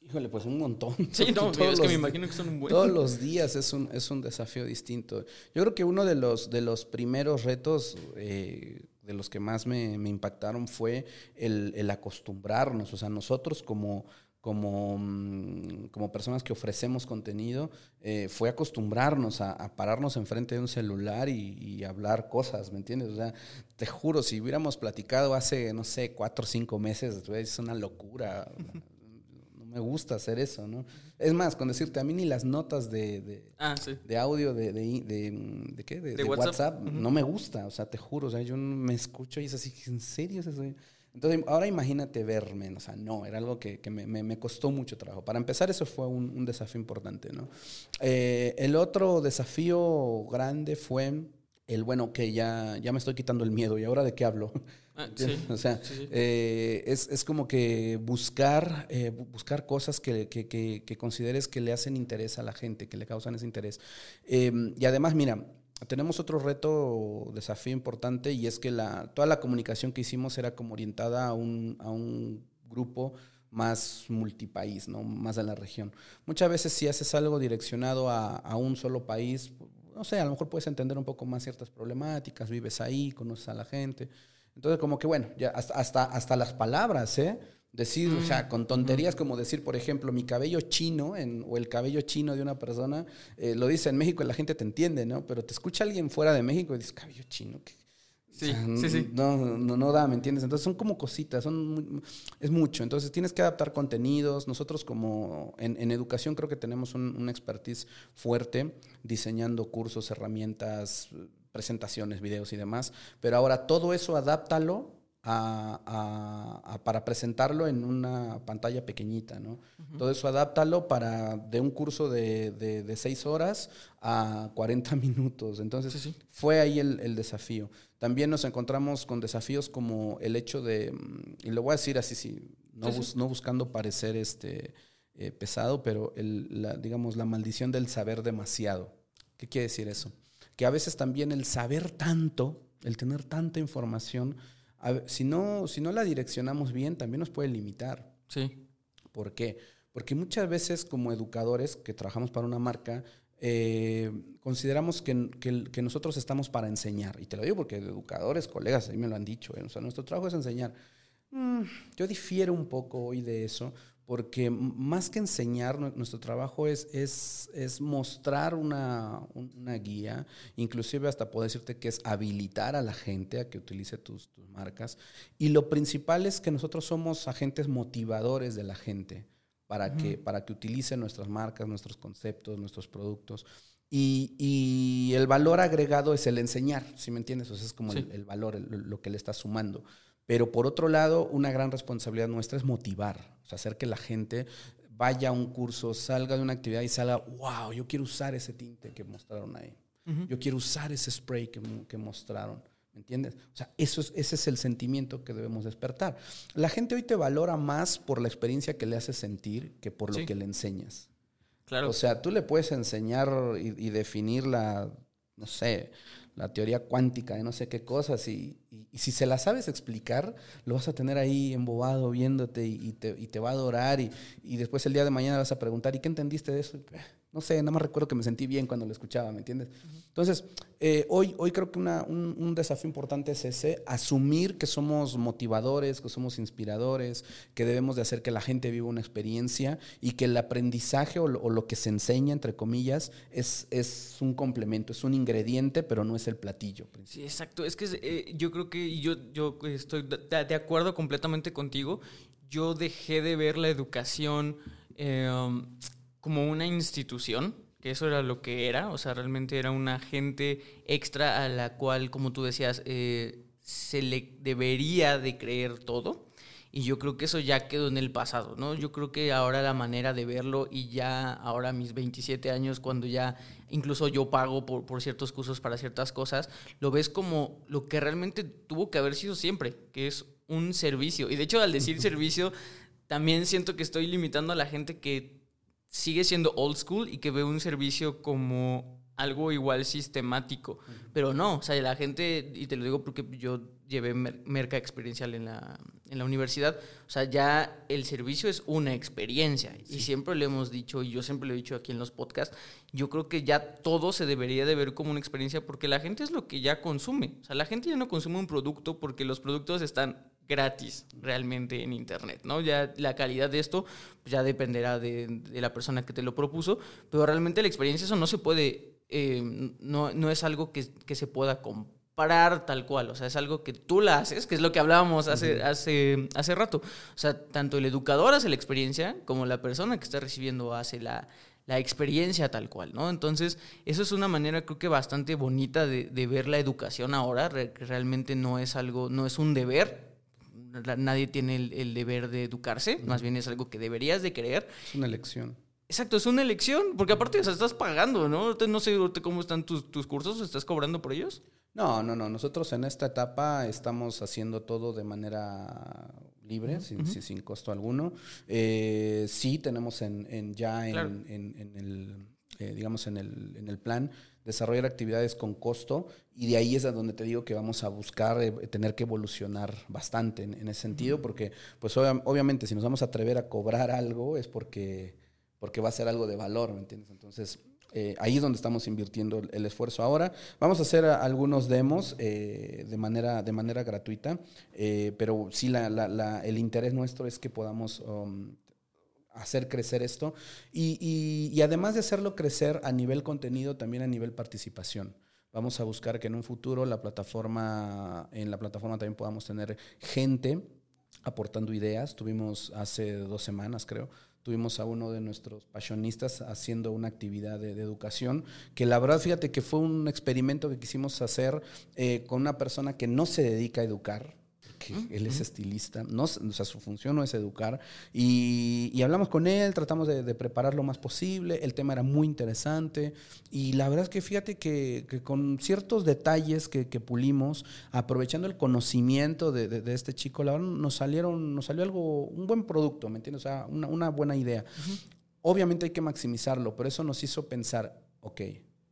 Híjole, pues un montón. Sí, no, [LAUGHS] es que me imagino que son un buen. Todos los días es un, es un desafío distinto. Yo creo que uno de los, de los primeros retos eh, de los que más me, impactaron fue el, acostumbrarnos, o sea, nosotros como, como, mm, como personas que ofrecemos contenido, eh, fue acostumbrarnos a, pararnos enfrente de un celular y, hablar cosas, ¿me entiendes? O sea, te juro, si hubiéramos platicado hace, no sé, cuatro o cinco meses, es una locura. Me gusta hacer eso, ¿no? Es más, con decirte, a mí ni las notas de, de, ah, audio de, de, qué? De, WhatsApp, no me gusta, o sea, te juro, o sea, yo me escucho y es así, ¿en serio? Entonces, ahora imagínate verme, o sea, no, era algo que, que me, me, costó mucho trabajo. Para empezar, eso fue un, un desafío importante, ¿no? Eh, el otro desafío grande fue el, bueno, que ya, ya me estoy quitando el miedo, ¿y ahora de qué hablo? Ah, [LAUGHS] o sea, eh, es, es, como que buscar, eh, buscar cosas que, que, que, consideres que le hacen interés a la gente, que le causan ese interés. Em, y además, mira, tenemos otro reto, desafío importante, y es que la, toda la comunicación que hicimos era como orientada a un, a un grupo más multipaís, ¿no? más de la región. Muchas veces si haces algo direccionado a, a un solo país, no sé, a lo mejor puedes entender un poco más ciertas problemáticas, vives ahí, conoces a la gente. Entonces, como que bueno, ya hasta, hasta, hasta las palabras, ¿eh? Decir, o sea, con tonterías como decir, por ejemplo, mi cabello chino en, o el cabello chino de una persona, eh, lo dice en México y la gente te entiende, ¿no? Pero te escucha alguien fuera de México y dices, cabello chino, ¿qué? Sí, sí, sí. No, no, no da, ¿me entiendes? Entonces son como cositas, son es mucho. Entonces tienes que adaptar contenidos. Nosotros como en, en educación creo que tenemos un, un, expertise fuerte diseñando cursos, herramientas, presentaciones, videos y demás. Pero ahora todo eso adáptalo a, a, para presentarlo en una pantalla pequeñita, ¿no? Uh -huh. Todo eso adáptalo para de un curso de, de, de seis horas a 40 [LAUGHS] minutos. Entonces, sí, sí. fue ahí el, el, desafío. También nos encontramos con desafíos como el hecho de, y lo voy a decir así, sí, no, sí, bus, no buscando parecer este, eh, pesado, pero el, la, digamos la maldición del saber demasiado. ¿Qué quiere decir eso? Que a veces también el saber tanto, el tener tanta información, si, no, si no la direccionamos bien, también nos puede limitar. Sí. ¿Por qué? Porque muchas veces como educadores que trabajamos para una marca, eh, consideramos que, que, que, nosotros estamos para enseñar. Y te lo digo porque educadores, colegas, a mí me lo han dicho. ¿eh? O sea, nuestro trabajo es enseñar. Mm, yo difiero un poco hoy de eso, porque más que enseñar, nuestro trabajo es, es, es mostrar una, una, guía, inclusive hasta puedo decirte que es habilitar a la gente a que utilice tus, tus marcas. Y lo principal es que nosotros somos agentes motivadores de la gente para, uh -huh. que, para que utilicen nuestras marcas, nuestros conceptos, nuestros productos. Y, y, el valor agregado es el enseñar, ¿sí me entiendes? O sea, es como sí. el, el, valor, el, lo que le está sumando. Pero por otro lado, una gran responsabilidad nuestra es motivar, o sea, hacer que la gente vaya a un curso, salga de una actividad y salga, wow, yo quiero usar ese tinte que mostraron ahí. Uh -huh. Yo quiero usar ese spray que, que mostraron. ¿Me entiendes? O sea, eso es, ese es el sentimiento que debemos despertar. La gente hoy te valora más por la experiencia que le haces sentir que por lo sí. que le enseñas. Claro. O sea, tú le puedes enseñar y, y definir la, no sé, la teoría cuántica de no sé qué cosas y, y, y, si se la sabes explicar, lo vas a tener ahí embobado viéndote y, te, y te, va a adorar y, después el día de mañana vas a preguntar, ¿y qué entendiste de eso? No sé, nada más recuerdo que me sentí bien cuando lo escuchaba, ¿me entiendes? Uh -huh. Entonces, eh, hoy, hoy creo que una, un, un, desafío importante es ese, asumir que somos motivadores, que somos inspiradores, que debemos de hacer que la gente viva una experiencia y que el aprendizaje o lo, o lo que se enseña, entre comillas, es, es un complemento, es un ingrediente, pero no es el platillo. Sí, exacto. Es que eh, yo creo que yo, yo estoy de, de acuerdo completamente contigo. Yo dejé de ver la educación... Eh, como una institución, que eso era lo que era, o sea, realmente era una gente extra a la cual, como tú decías, eh, se le debería de creer todo. Y yo creo que eso ya quedó en el pasado, ¿no? Yo creo que ahora la manera de verlo y ya ahora mis 27 años, cuando ya incluso yo pago por, por ciertos cursos para ciertas cosas, lo ves como lo que realmente tuvo que haber sido siempre, que es un servicio. Y de hecho al decir [LAUGHS] servicio, también siento que estoy limitando a la gente que sigue siendo old school y que ve un servicio como algo igual sistemático. Pero no, o sea, la gente, y te lo digo porque yo llevé merca experiencial en la, en la universidad, o sea, ya el servicio es una experiencia. Sí. Y siempre le hemos dicho, y yo siempre lo he dicho aquí en los podcasts, yo creo que ya todo se debería de ver como una experiencia porque la gente es lo que ya consume. O sea, la gente ya no consume un producto porque los productos están gratis realmente en internet, ¿no? Ya la calidad de esto pues ya dependerá de, de, la persona que te lo propuso, pero realmente la experiencia eso no se puede, eh, no, no es algo que, que, se pueda comparar tal cual, o sea, es algo que tú la haces, que es lo que hablábamos hace, uh -huh. hace, hace rato, o sea, tanto el educador hace la experiencia como la persona que está recibiendo hace la, la experiencia tal cual, ¿no? Entonces, eso es una manera creo que bastante bonita de, de ver la educación ahora, que realmente no es algo, no es un deber, nadie tiene el, el deber de educarse, más bien es algo que deberías de querer. Es una elección. Exacto, es una elección, porque aparte o sea, estás pagando, ¿no? No sé cómo están tus, tus cursos, ¿estás cobrando por ellos? No, no, no. Nosotros en esta etapa estamos haciendo todo de manera libre, uh -huh. sin, sin, costo alguno. Eh, sí, tenemos en, en ya en, en, en el, eh, digamos, en el, en el plan desarrollar actividades con costo y de ahí es a donde te digo que vamos a buscar eh, tener que evolucionar bastante en, en ese sentido, porque pues ob obviamente si nos vamos a atrever a cobrar algo es porque, porque va a ser algo de valor, ¿me entiendes? Entonces Eh, ahí es donde estamos invirtiendo el, esfuerzo ahora. Vamos a hacer algunos demos eh, de, manera, de manera gratuita, eh, pero sí el interés nuestro es que podamos um, hacer crecer esto y, y, además de hacerlo crecer a nivel contenido, también a nivel participación. Vamos a buscar que en un futuro la plataforma, en la plataforma también podamos tener gente aportando ideas. Tuvimos hace dos semanas, creo, tuvimos a uno de nuestros pasionistas haciendo una actividad de, educación, que la verdad, fíjate que fue un experimento que quisimos hacer eh, con una persona que no se dedica a educar, él es estilista, no, o sea, su función no es educar. Y, hablamos con él, tratamos de, preparar lo más posible, el tema era muy interesante y la verdad es que fíjate que, con ciertos detalles que, pulimos, aprovechando el conocimiento de, este chico, la verdad nos salieron, nos salió algo, un buen producto, ¿me entiendes? O sea, una, buena idea. Obviamente hay que maximizarlo, pero eso nos hizo pensar, ok,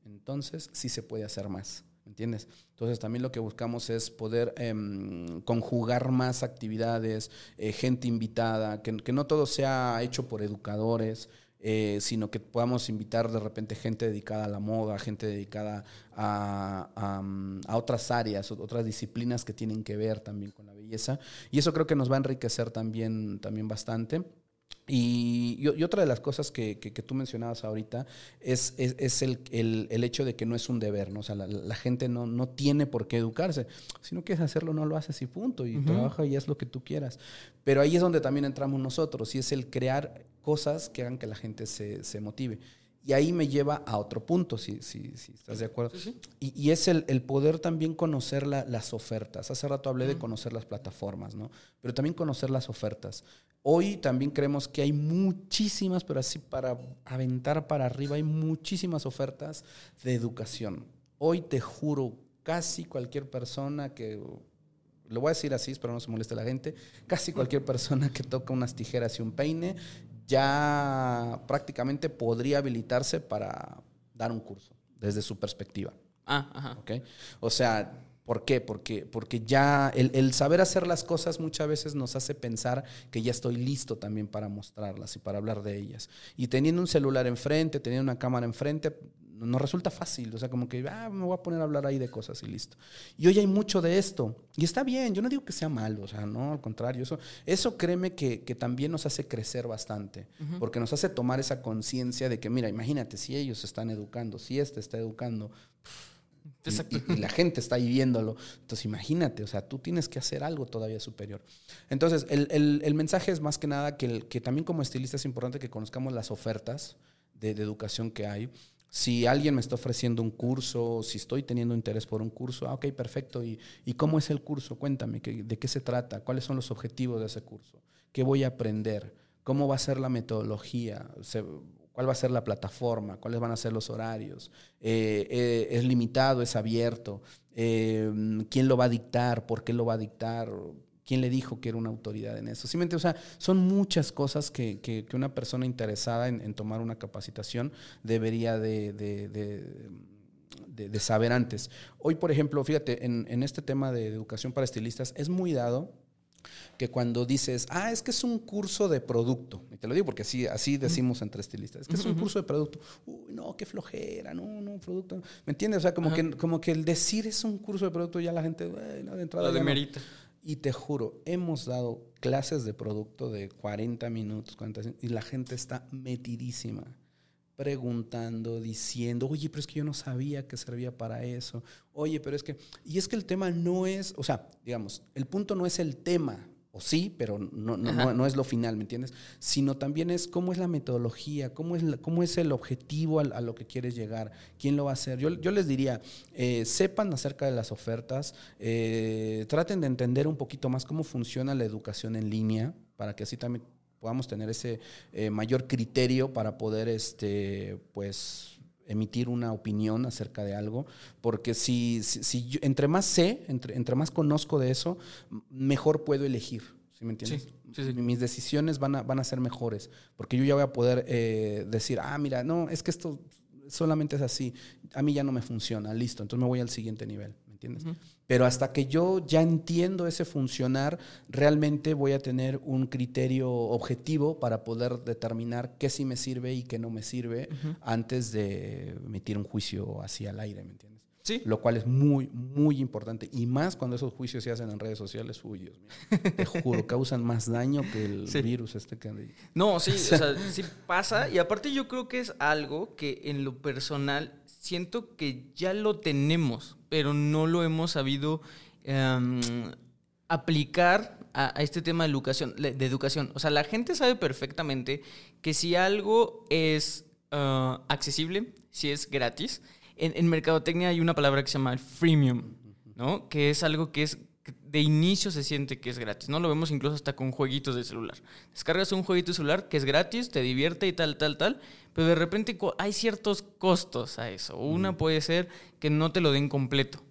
entonces sí se puede hacer más. ¿Entiendes? Entonces también lo que buscamos es poder em, conjugar más actividades, eh, gente invitada, que, no todo sea hecho por educadores, eh, sino que podamos invitar de repente gente dedicada a la moda, gente dedicada a, a, otras áreas, otras disciplinas que tienen que ver también con la belleza. Y eso creo que nos va a enriquecer también, también bastante. Y, otra de las cosas que, tú mencionabas ahorita es, es, el, el, hecho de que no es un deber, ¿no? O sea, la, gente no, no, tiene por qué educarse. Si no quieres hacerlo, no lo haces y punto. Y trabaja y es lo que tú quieras. Pero ahí es donde también entramos nosotros y es el crear cosas que hagan que la gente se, se motive. Y ahí me lleva a otro punto, si, si, si estás de acuerdo. Y, y, es el, el, poder también conocer las ofertas. Hace rato hablé de conocer las plataformas, ¿no? Pero también conocer las ofertas. Hoy también creemos que hay muchísimas, pero así para aventar para arriba, hay muchísimas ofertas de educación. Hoy te juro, casi cualquier persona que lo voy a decir así, espero no se moleste la gente, casi cualquier persona que toca unas tijeras y un peine ya prácticamente podría habilitarse para dar un curso desde su perspectiva. Ah, ajá. ¿Okay? O sea, ¿por qué? Porque, porque ya el, el, saber hacer las cosas muchas veces nos hace pensar que ya estoy listo también para mostrarlas y para hablar de ellas. Y teniendo un celular enfrente, teniendo una cámara enfrente, nos resulta fácil, o sea, como que ah, me voy a poner a hablar ahí de cosas y listo. Y hoy hay mucho de esto, y está bien, yo no digo que sea malo, o sea, no, al contrario, eso, eso créeme que, también nos hace crecer bastante, porque nos hace tomar esa conciencia de que, mira, imagínate, si ellos están educando, si este está educando, y, la gente está ahí viéndolo. Entonces, imagínate, o sea, tú tienes que hacer algo todavía superior. Entonces, el, mensaje es más que nada que, que también como estilista es importante que conozcamos las ofertas de, de educación que hay si alguien me está ofreciendo un curso, si estoy teniendo interés por un curso, ah, ok, perfecto. ¿Y, cómo es el curso? Cuéntame, ¿de qué se trata? ¿Cuáles son los objetivos de ese curso? ¿Qué voy a aprender? ¿Cómo va a ser la metodología? ¿Cuál va a ser la plataforma? ¿Cuáles van a ser los horarios? Eh, eh, ¿Es limitado? ¿Es abierto? Eh, ¿Quién lo va a dictar? ¿Por qué lo va a dictar? ¿Quién le dijo que era una autoridad en eso? Simplemente, o sea, son muchas cosas que, que, una persona interesada en, tomar una capacitación debería de, de, de, saber antes. Hoy, por ejemplo, fíjate, en, en este tema de educación para estilistas es muy dado que cuando dices, ah, es que es un curso de producto, y te lo digo porque así, así decimos entre estilistas, es que es un curso de producto, uy, no, qué flojera, no, no, producto, ¿me entiendes? O sea, como, que, como que el decir es un curso de producto ya la gente, no, de entrada... Lo demerita. Y te juro, hemos dado clases de producto de 40 minutos, 40, y la gente está metidísima, preguntando, diciendo, oye, pero es que yo no sabía que servía para eso. Oye, pero es que, y es que el tema no es, o sea, digamos, el punto no es el tema, o sí, pero no, no, no, es lo final, ¿me entiendes? Sino también es cómo es la metodología, cómo es, cómo es el objetivo a, lo que quieres llegar, quién lo va a hacer. Yo, yo les diría, eh, sepan acerca de las ofertas, eh, traten de entender un poquito más cómo funciona la educación en línea, para que así también podamos tener ese eh, mayor criterio para poder, este, pues, emitir una opinión acerca de algo, porque si, si, entre más sé, entre, entre, más conozco de eso, mejor puedo elegir. ¿Sí me entiendes? Mis decisiones van a, van a ser mejores, porque yo ya voy a poder eh, decir, ah, mira, no, es que esto solamente es así, a mí ya no me funciona, listo, entonces me voy al siguiente nivel, ¿me entiendes? Pero hasta que yo ya entiendo ese funcionar, realmente voy a tener un criterio objetivo para poder determinar qué sí me sirve y qué no me sirve antes de emitir un juicio hacia el aire, ¿me entiendes? Sí. Lo cual es muy, muy importante. Y más cuando esos juicios se hacen en redes sociales, uy, Dios mío. Te juro, causan más daño que el Sí. virus este que. No, sí, [LAUGHS] o sea, sí pasa. Y aparte yo creo que es algo que en lo personal siento que ya lo tenemos, pero no lo hemos sabido em, aplicar a, este tema de educación, de educación. O sea, la gente sabe perfectamente que si algo es ah, accesible, si es gratis, en, en mercadotecnia hay una palabra que se llama freemium, ¿no? Que es algo que es de inicio se siente que es gratis, ¿no? Lo vemos incluso hasta con jueguitos de celular. Descargas un jueguito de celular que es gratis, te divierte y tal, tal, tal, pero de repente hay ciertos costos a eso. Una puede ser que no te lo den completo.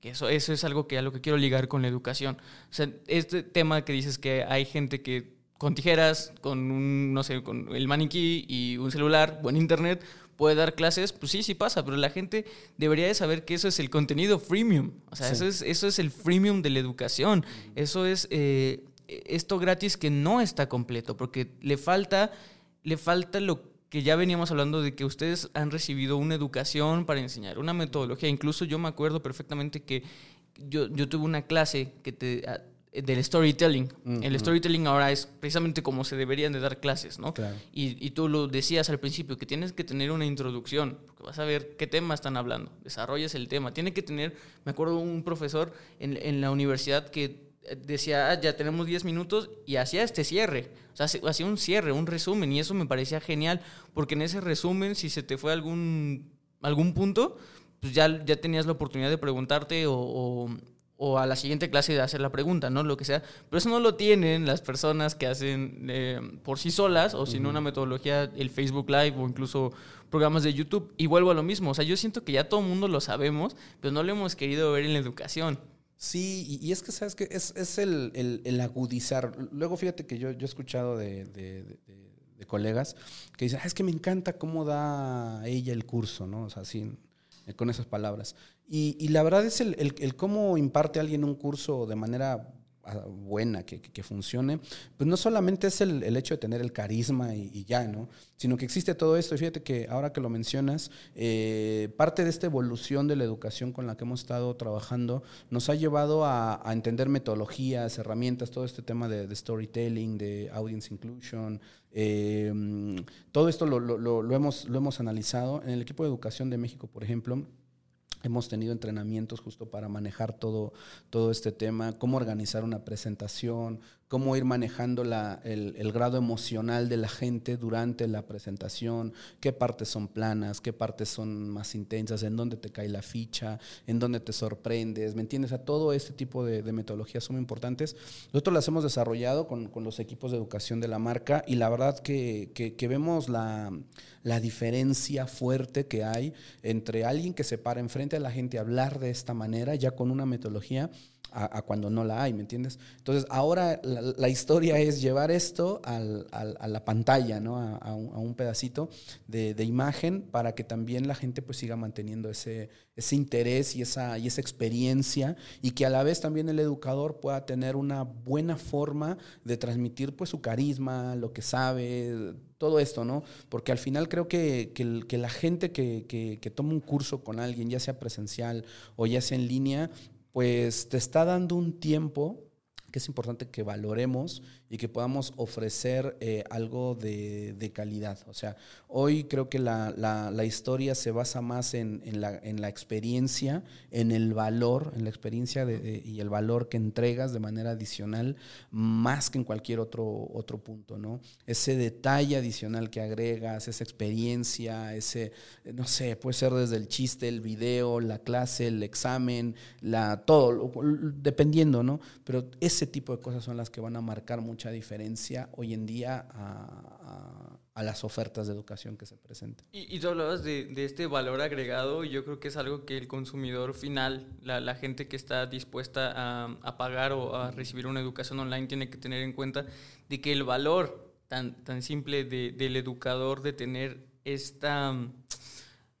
Que eso, eso es algo que a lo que quiero ligar con la educación. O sea, este tema que dices que hay gente que con tijeras, con un, no sé, con el maniquí y un celular, buen internet, puede dar clases, pues sí, sí pasa, pero la gente debería de saber que eso es el contenido freemium. O sea, Sí. eso, es, eso es el freemium de la educación. Eso es eh, esto gratis que no está completo, porque le falta, le falta lo que ya veníamos hablando de que ustedes han recibido una educación para enseñar, una metodología. Incluso yo me acuerdo perfectamente que yo, yo tuve una clase que te, del storytelling. El storytelling ahora es precisamente como se deberían de dar clases, ¿no? Claro. Y, y tú lo decías al principio, que tienes que tener una introducción, porque vas a ver qué tema están hablando, desarrollas el tema. Tiene que tener, me acuerdo un profesor en, en la universidad que eh, decía, "Ah, ya tenemos 10 minutos y hacía este cierre. O sea, hacía un cierre, un resumen, y eso me parecía genial, porque en ese resumen, si se te fue algún, algún punto, pues ya, ya tenías la oportunidad de preguntarte o, o- o a la siguiente clase de hacer la pregunta, ¿no? Lo que sea. Pero eso no lo tienen las personas que hacen eh, por sí solas o sin una metodología, el Facebook Live o incluso programas de YouTube. Y vuelvo a lo mismo. O sea, yo siento que ya todo el mundo lo sabemos, pero no lo hemos querido ver en la educación. Sí, y, es que, ¿sabes que Es, es el, el- el agudizar. Luego, fíjate que yo, yo he escuchado de, de- de- de- de colegas que dicen, "Ah, es que me encanta cómo da ella el curso, ¿no? O sea, eh, con esas palabras. Y, y la verdad es el, el- el cómo imparte alguien un curso de manera buena, que, que- funcione, pues no solamente es el, el hecho de tener el carisma y, y ya, ¿no? Sino que existe todo esto. Y fíjate que ahora que lo mencionas, eh, parte de esta evolución de la educación con la que hemos estado trabajando nos ha llevado a, a entender metodologías, herramientas, todo este tema de, de storytelling, de audience inclusion. eh, todo esto lo- lo- lo hemos, lo hemos analizado. En el equipo de educación de México, por ejemplo, Hemos tenido entrenamientos justo para manejar todo, todo este tema, cómo organizar una presentación, cómo ir manejando la- el, grado emocional de la gente durante la presentación, qué partes son planas, qué partes son más intensas, en dónde te cae la ficha, en dónde te sorprendes, ¿me entiendes? A todo este tipo de, de metodologías son muy importantes. Nosotros las hemos desarrollado con, con los equipos de educación de la marca y la verdad que vemos la, la diferencia fuerte que hay entre alguien que se para enfrente a la gente a hablar de esta manera, ya con una metodología, a, a cuando no la hay, ¿me entiendes? Entonces, ahora la, la historia es llevar esto al- al- a la pantalla, ¿no? A, a un, a un pedacito de, de imagen para que también la gente pues siga manteniendo ese, ese interés y esa, y esa experiencia y que a la vez también el educador pueda tener una buena forma de transmitir pues su carisma, lo que sabe, todo esto, ¿no? Porque al final creo que, que que la gente que- que toma un curso con alguien, ya sea presencial o ya sea en línea, pues te está dando un tiempo que es importante que valoremos y que podamos ofrecer eh, algo de, de calidad. O sea, hoy creo que la, la- historia se basa más en, en la, en la experiencia, en el valor, en la experiencia y el valor que entregas de manera adicional, más que en cualquier otro, otro punto, ¿no? Ese detalle adicional que agregas, esa experiencia, ese, no sé, puede ser desde el chiste, el video, la clase, el examen, la, todo, dependiendo, ¿no? Pero ese tipo de cosas son las que van a marcar mucha diferencia hoy en día a, a- a las ofertas de educación que se presentan. Y, y tú hablabas de, de este valor agregado yo creo que es algo que el consumidor final, la, la gente que está dispuesta a, a pagar o a recibir una educación online tiene que tener en cuenta de que el valor tan, tan simple de- del educador de tener esta...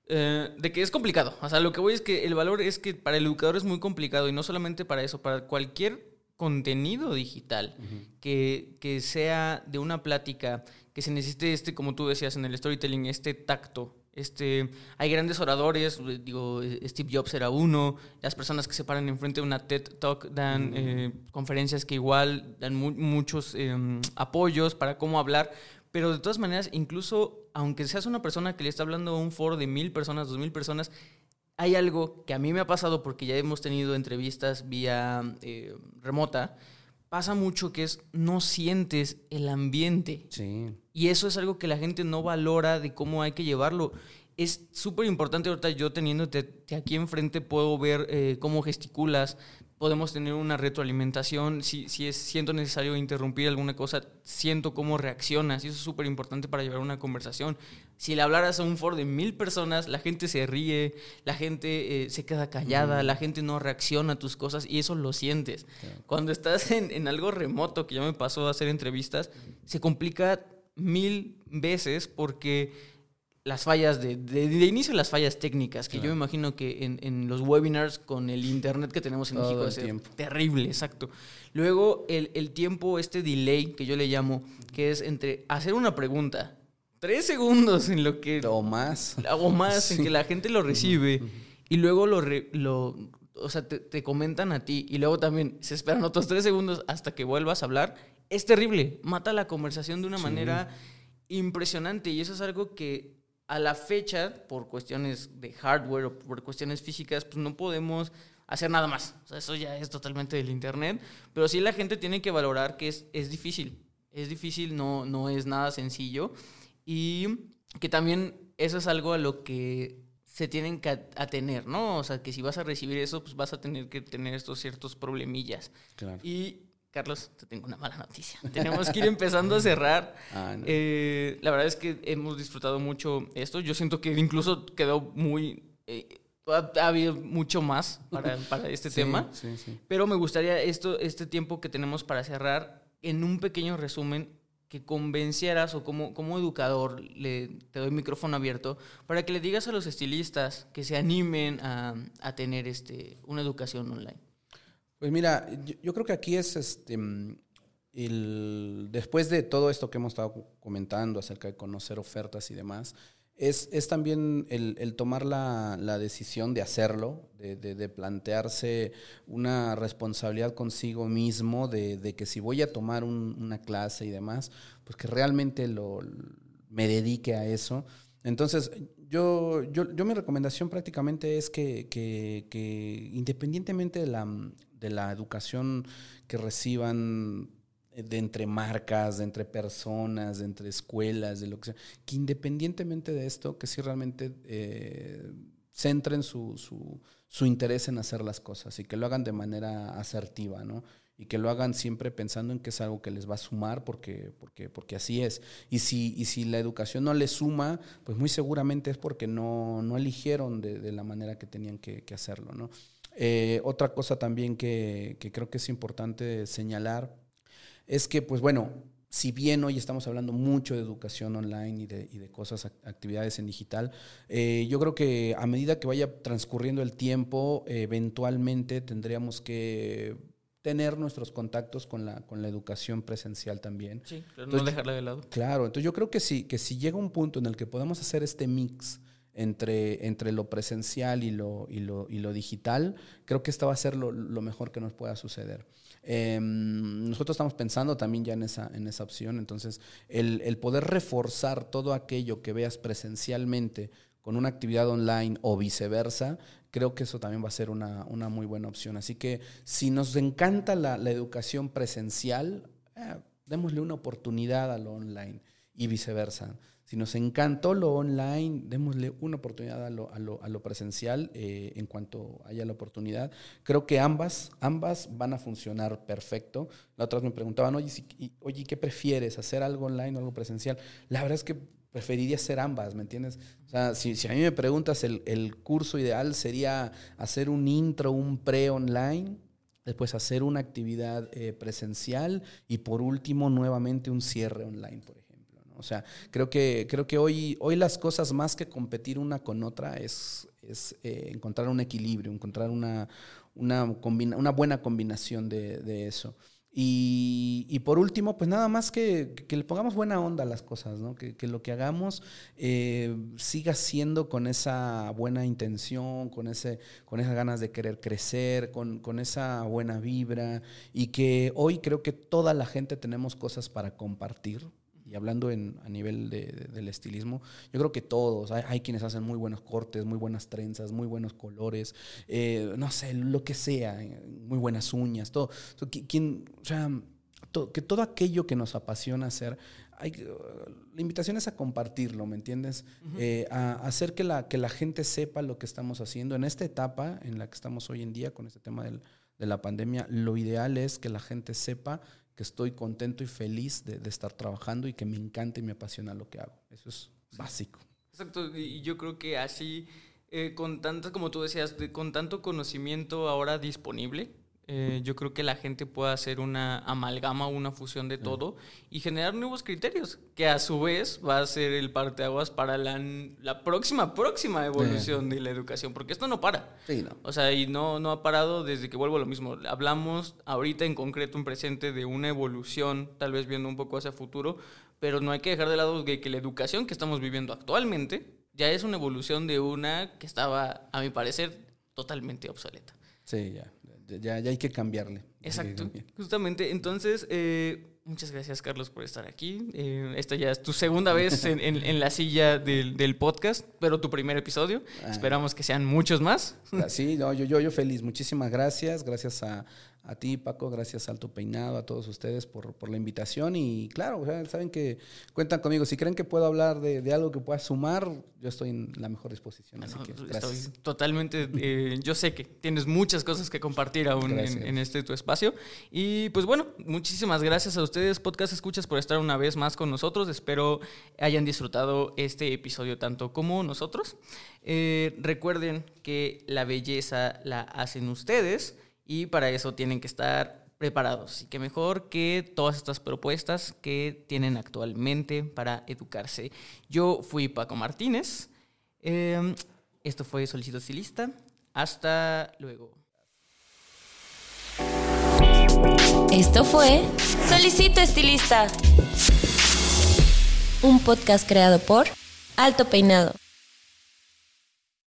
Eh, de que es complicado. O sea, lo que voy es que el valor es que para el educador es muy complicado y no solamente para eso, para cualquier contenido digital que, que sea de una plática, que se necesite este, como tú decías en el storytelling, este tacto, este, hay grandes oradores, digo, Steve Jobs era uno, las personas que se paran enfrente de una TED Talk dan eh, conferencias que igual dan muchos em, apoyos para cómo hablar, pero de todas maneras, incluso aunque seas una persona que le está hablando a un foro de mil personas, dos mil personas, hay algo que a mí me ha pasado porque ya hemos tenido entrevistas vía eh, remota, pasa mucho que es no sientes el ambiente. Sí. Y eso es algo que la gente no valora de cómo hay que llevarlo. Es súper importante ahorita yo teniéndote aquí enfrente puedo ver eh, cómo gesticulas, podemos tener una retroalimentación, si, si es, siento necesario interrumpir alguna cosa, siento cómo reaccionas, y eso es súper importante para llevar una conversación. Si le hablaras a un foro de mil personas, la gente se ríe, la gente eh, se queda callada, la gente no reacciona a tus cosas, y eso lo sientes. Cuando estás en, en algo remoto, que ya me pasó a hacer entrevistas, se complica mil veces porque las fallas de, de, inicio las fallas técnicas, que yo me imagino que en, en, los webinars con el internet que tenemos en México es terrible, exacto. Luego el, el, tiempo, este delay que yo le llamo, que es entre hacer una pregunta, tres segundos en lo que... O más. O más, en que la gente lo recibe y luego lo... lo o sea, te, te, comentan a ti y luego también se esperan otros tres segundos hasta que vuelvas a hablar. Es terrible, mata la conversación de una manera impresionante y eso es algo que a la fecha, por cuestiones de hardware o por cuestiones físicas, pues no podemos hacer nada más. O sea, eso ya es totalmente del Internet. Pero sí la gente tiene que valorar que es, es difícil. Es difícil, no, no es nada sencillo. Y que también eso es algo a lo que se tienen que atener, ¿no? O sea, que si vas a recibir eso, pues vas a tener que tener estos ciertos problemillas. Claro. Y Carlos, te tengo una mala noticia. [LAUGHS] Tenemos que ir empezando a [LAUGHS] cerrar. Ah, no. eh, la verdad es que hemos disfrutado mucho esto. Yo siento que incluso quedó muy... Eh, ha habido mucho más para, [LAUGHS] para este Sí, tema. sí, sí. Pero me gustaría esto, este tiempo que tenemos para cerrar en un pequeño resumen que convencieras o como, como educador, le, te doy micrófono abierto, para que le digas a los estilistas que se animen a, a tener este, una educación online. Pues mira, yo, yo creo que aquí es este mm, el, después de todo esto que hemos estado comentando acerca de conocer ofertas y demás, es, es también el, el tomar la, la, decisión de hacerlo, de, de, plantearse una responsabilidad consigo mismo, de, de que si voy a tomar un, una clase y demás, pues que realmente lo, me dedique a eso. Entonces, yo, yo, yo mi recomendación prácticamente es que, que independientemente de la, de la educación que reciban de entre marcas, de entre personas, de entre escuelas, de lo que sea, que independientemente de esto, que sí realmente eh, centren su, su, interés en hacer las cosas y que lo hagan de manera asertiva, ¿no? Y que lo hagan siempre pensando en que es algo que les va a sumar porque, porque, porque así es. Y si, y si la educación no les suma, pues muy seguramente es porque no, no eligieron de, de la manera que tenían que, que hacerlo, ¿no? Eh, otra cosa también que, que creo que es importante señalar es que, pues bueno, si bien hoy estamos hablando mucho de educación online y de, y de cosas, actividades en digital, eh, yo creo que a medida que vaya transcurriendo el tiempo, eventualmente tendríamos que tener nuestros contactos con la, con la educación presencial también. Sí, pero entonces, no dejarla de lado. Claro, entonces yo creo que sí, que si llega un punto en el que podemos hacer este mix entre, entre lo presencial y lo, y, lo, y lo digital, creo que esta va a ser lo, lo mejor que nos pueda suceder. Eh, nosotros estamos pensando también ya en esa, en esa opción, entonces el, el, poder reforzar todo aquello que veas presencialmente con una actividad online o viceversa, creo que eso también va a ser una, una muy buena opción. Así que si nos encanta la, la educación presencial, eh, démosle una oportunidad a lo online y viceversa. Si nos encantó lo online, démosle una oportunidad a lo, a lo, a lo presencial eh, en cuanto haya la oportunidad. Creo que ambas, ambas van a funcionar perfecto. La otra me preguntaban, oye, si, oye, ¿qué prefieres? ¿Hacer algo online o algo presencial? La verdad es que preferiría hacer ambas, ¿me entiendes? O sea, si, si a mí me preguntas, el, el curso ideal sería hacer un intro, un pre-online, después hacer una actividad eh, presencial y por último nuevamente un cierre online. O sea, creo que, creo que hoy, hoy las cosas más que competir una con otra es, es eh, encontrar un equilibrio, encontrar una, una, una buena combinación de, de eso. Y, y, por último, pues nada más que, que, le pongamos buena onda a las cosas, ¿no? que, que lo que hagamos eh, siga siendo con esa buena intención, con, ese, con esas ganas de querer crecer, con, con esa buena vibra y que hoy creo que toda la gente tenemos cosas para compartir, y hablando en, a nivel de, de, del estilismo, yo creo que todos, hay, hay, quienes hacen muy buenos cortes, muy buenas trenzas, muy buenos colores, eh, no sé, lo que sea, muy buenas uñas, todo. Quien, o sea, to, que todo aquello que nos apasiona hacer, hay, la invitación es a compartirlo, ¿me entiendes? Uh -huh. eh, a, a hacer que la, que la gente sepa lo que estamos haciendo. En esta etapa en la que estamos hoy en día con este tema del, de la pandemia, lo ideal es que la gente sepa que estoy contento y feliz de, de, estar trabajando y que me encanta y me apasiona lo que hago. Eso es sí. básico. Exacto, y yo creo que así, eh, con tanto, como tú decías, de, con tanto conocimiento ahora disponible, eh, yo creo que la gente puede hacer una amalgama, una fusión de todo y generar nuevos criterios, que a su vez va a ser el parteaguas para la, la próxima, próxima evolución de la educación, porque esto no para. Sí, no. O sea, y no, no ha parado desde que vuelvo a lo mismo. Hablamos ahorita en concreto, en presente, de una evolución, tal vez viendo un poco hacia futuro, pero no hay que dejar de lado que, que la educación que estamos viviendo actualmente ya es una evolución de una que estaba, a mi parecer, totalmente obsoleta. Sí, ya ya, ya hay que cambiarle. Exacto, justamente. Entonces, eh, muchas gracias, Carlos, por estar aquí. Eh, esta ya es tu segunda vez en, en, en la silla del, del, podcast, pero tu primer episodio. Ah. Esperamos que sean muchos más. Sí, no, yo, yo, yo feliz. Muchísimas gracias. Gracias a, a ti, Paco, gracias Alto Peinado, a todos ustedes por, por la invitación. Y claro, o sea, saben que cuentan conmigo. Si creen que puedo hablar de, de, algo que pueda sumar, yo estoy en la mejor disposición. Así no, que gracias. Estoy totalmente. Eh, yo sé que tienes muchas cosas que compartir aún en, en, este tu espacio. Y pues bueno, muchísimas gracias a ustedes, Podcast Escuchas, por estar una vez más con nosotros. Espero hayan disfrutado este episodio tanto como nosotros. Eh, recuerden que la belleza la hacen ustedes y para eso tienen que estar preparados. Y que mejor que todas estas propuestas que tienen actualmente para educarse. Yo fui Paco Martínez. Eh, esto fue Solicito Estilista. Hasta luego. Esto fue Solicito Estilista. Un podcast creado por Alto Peinado.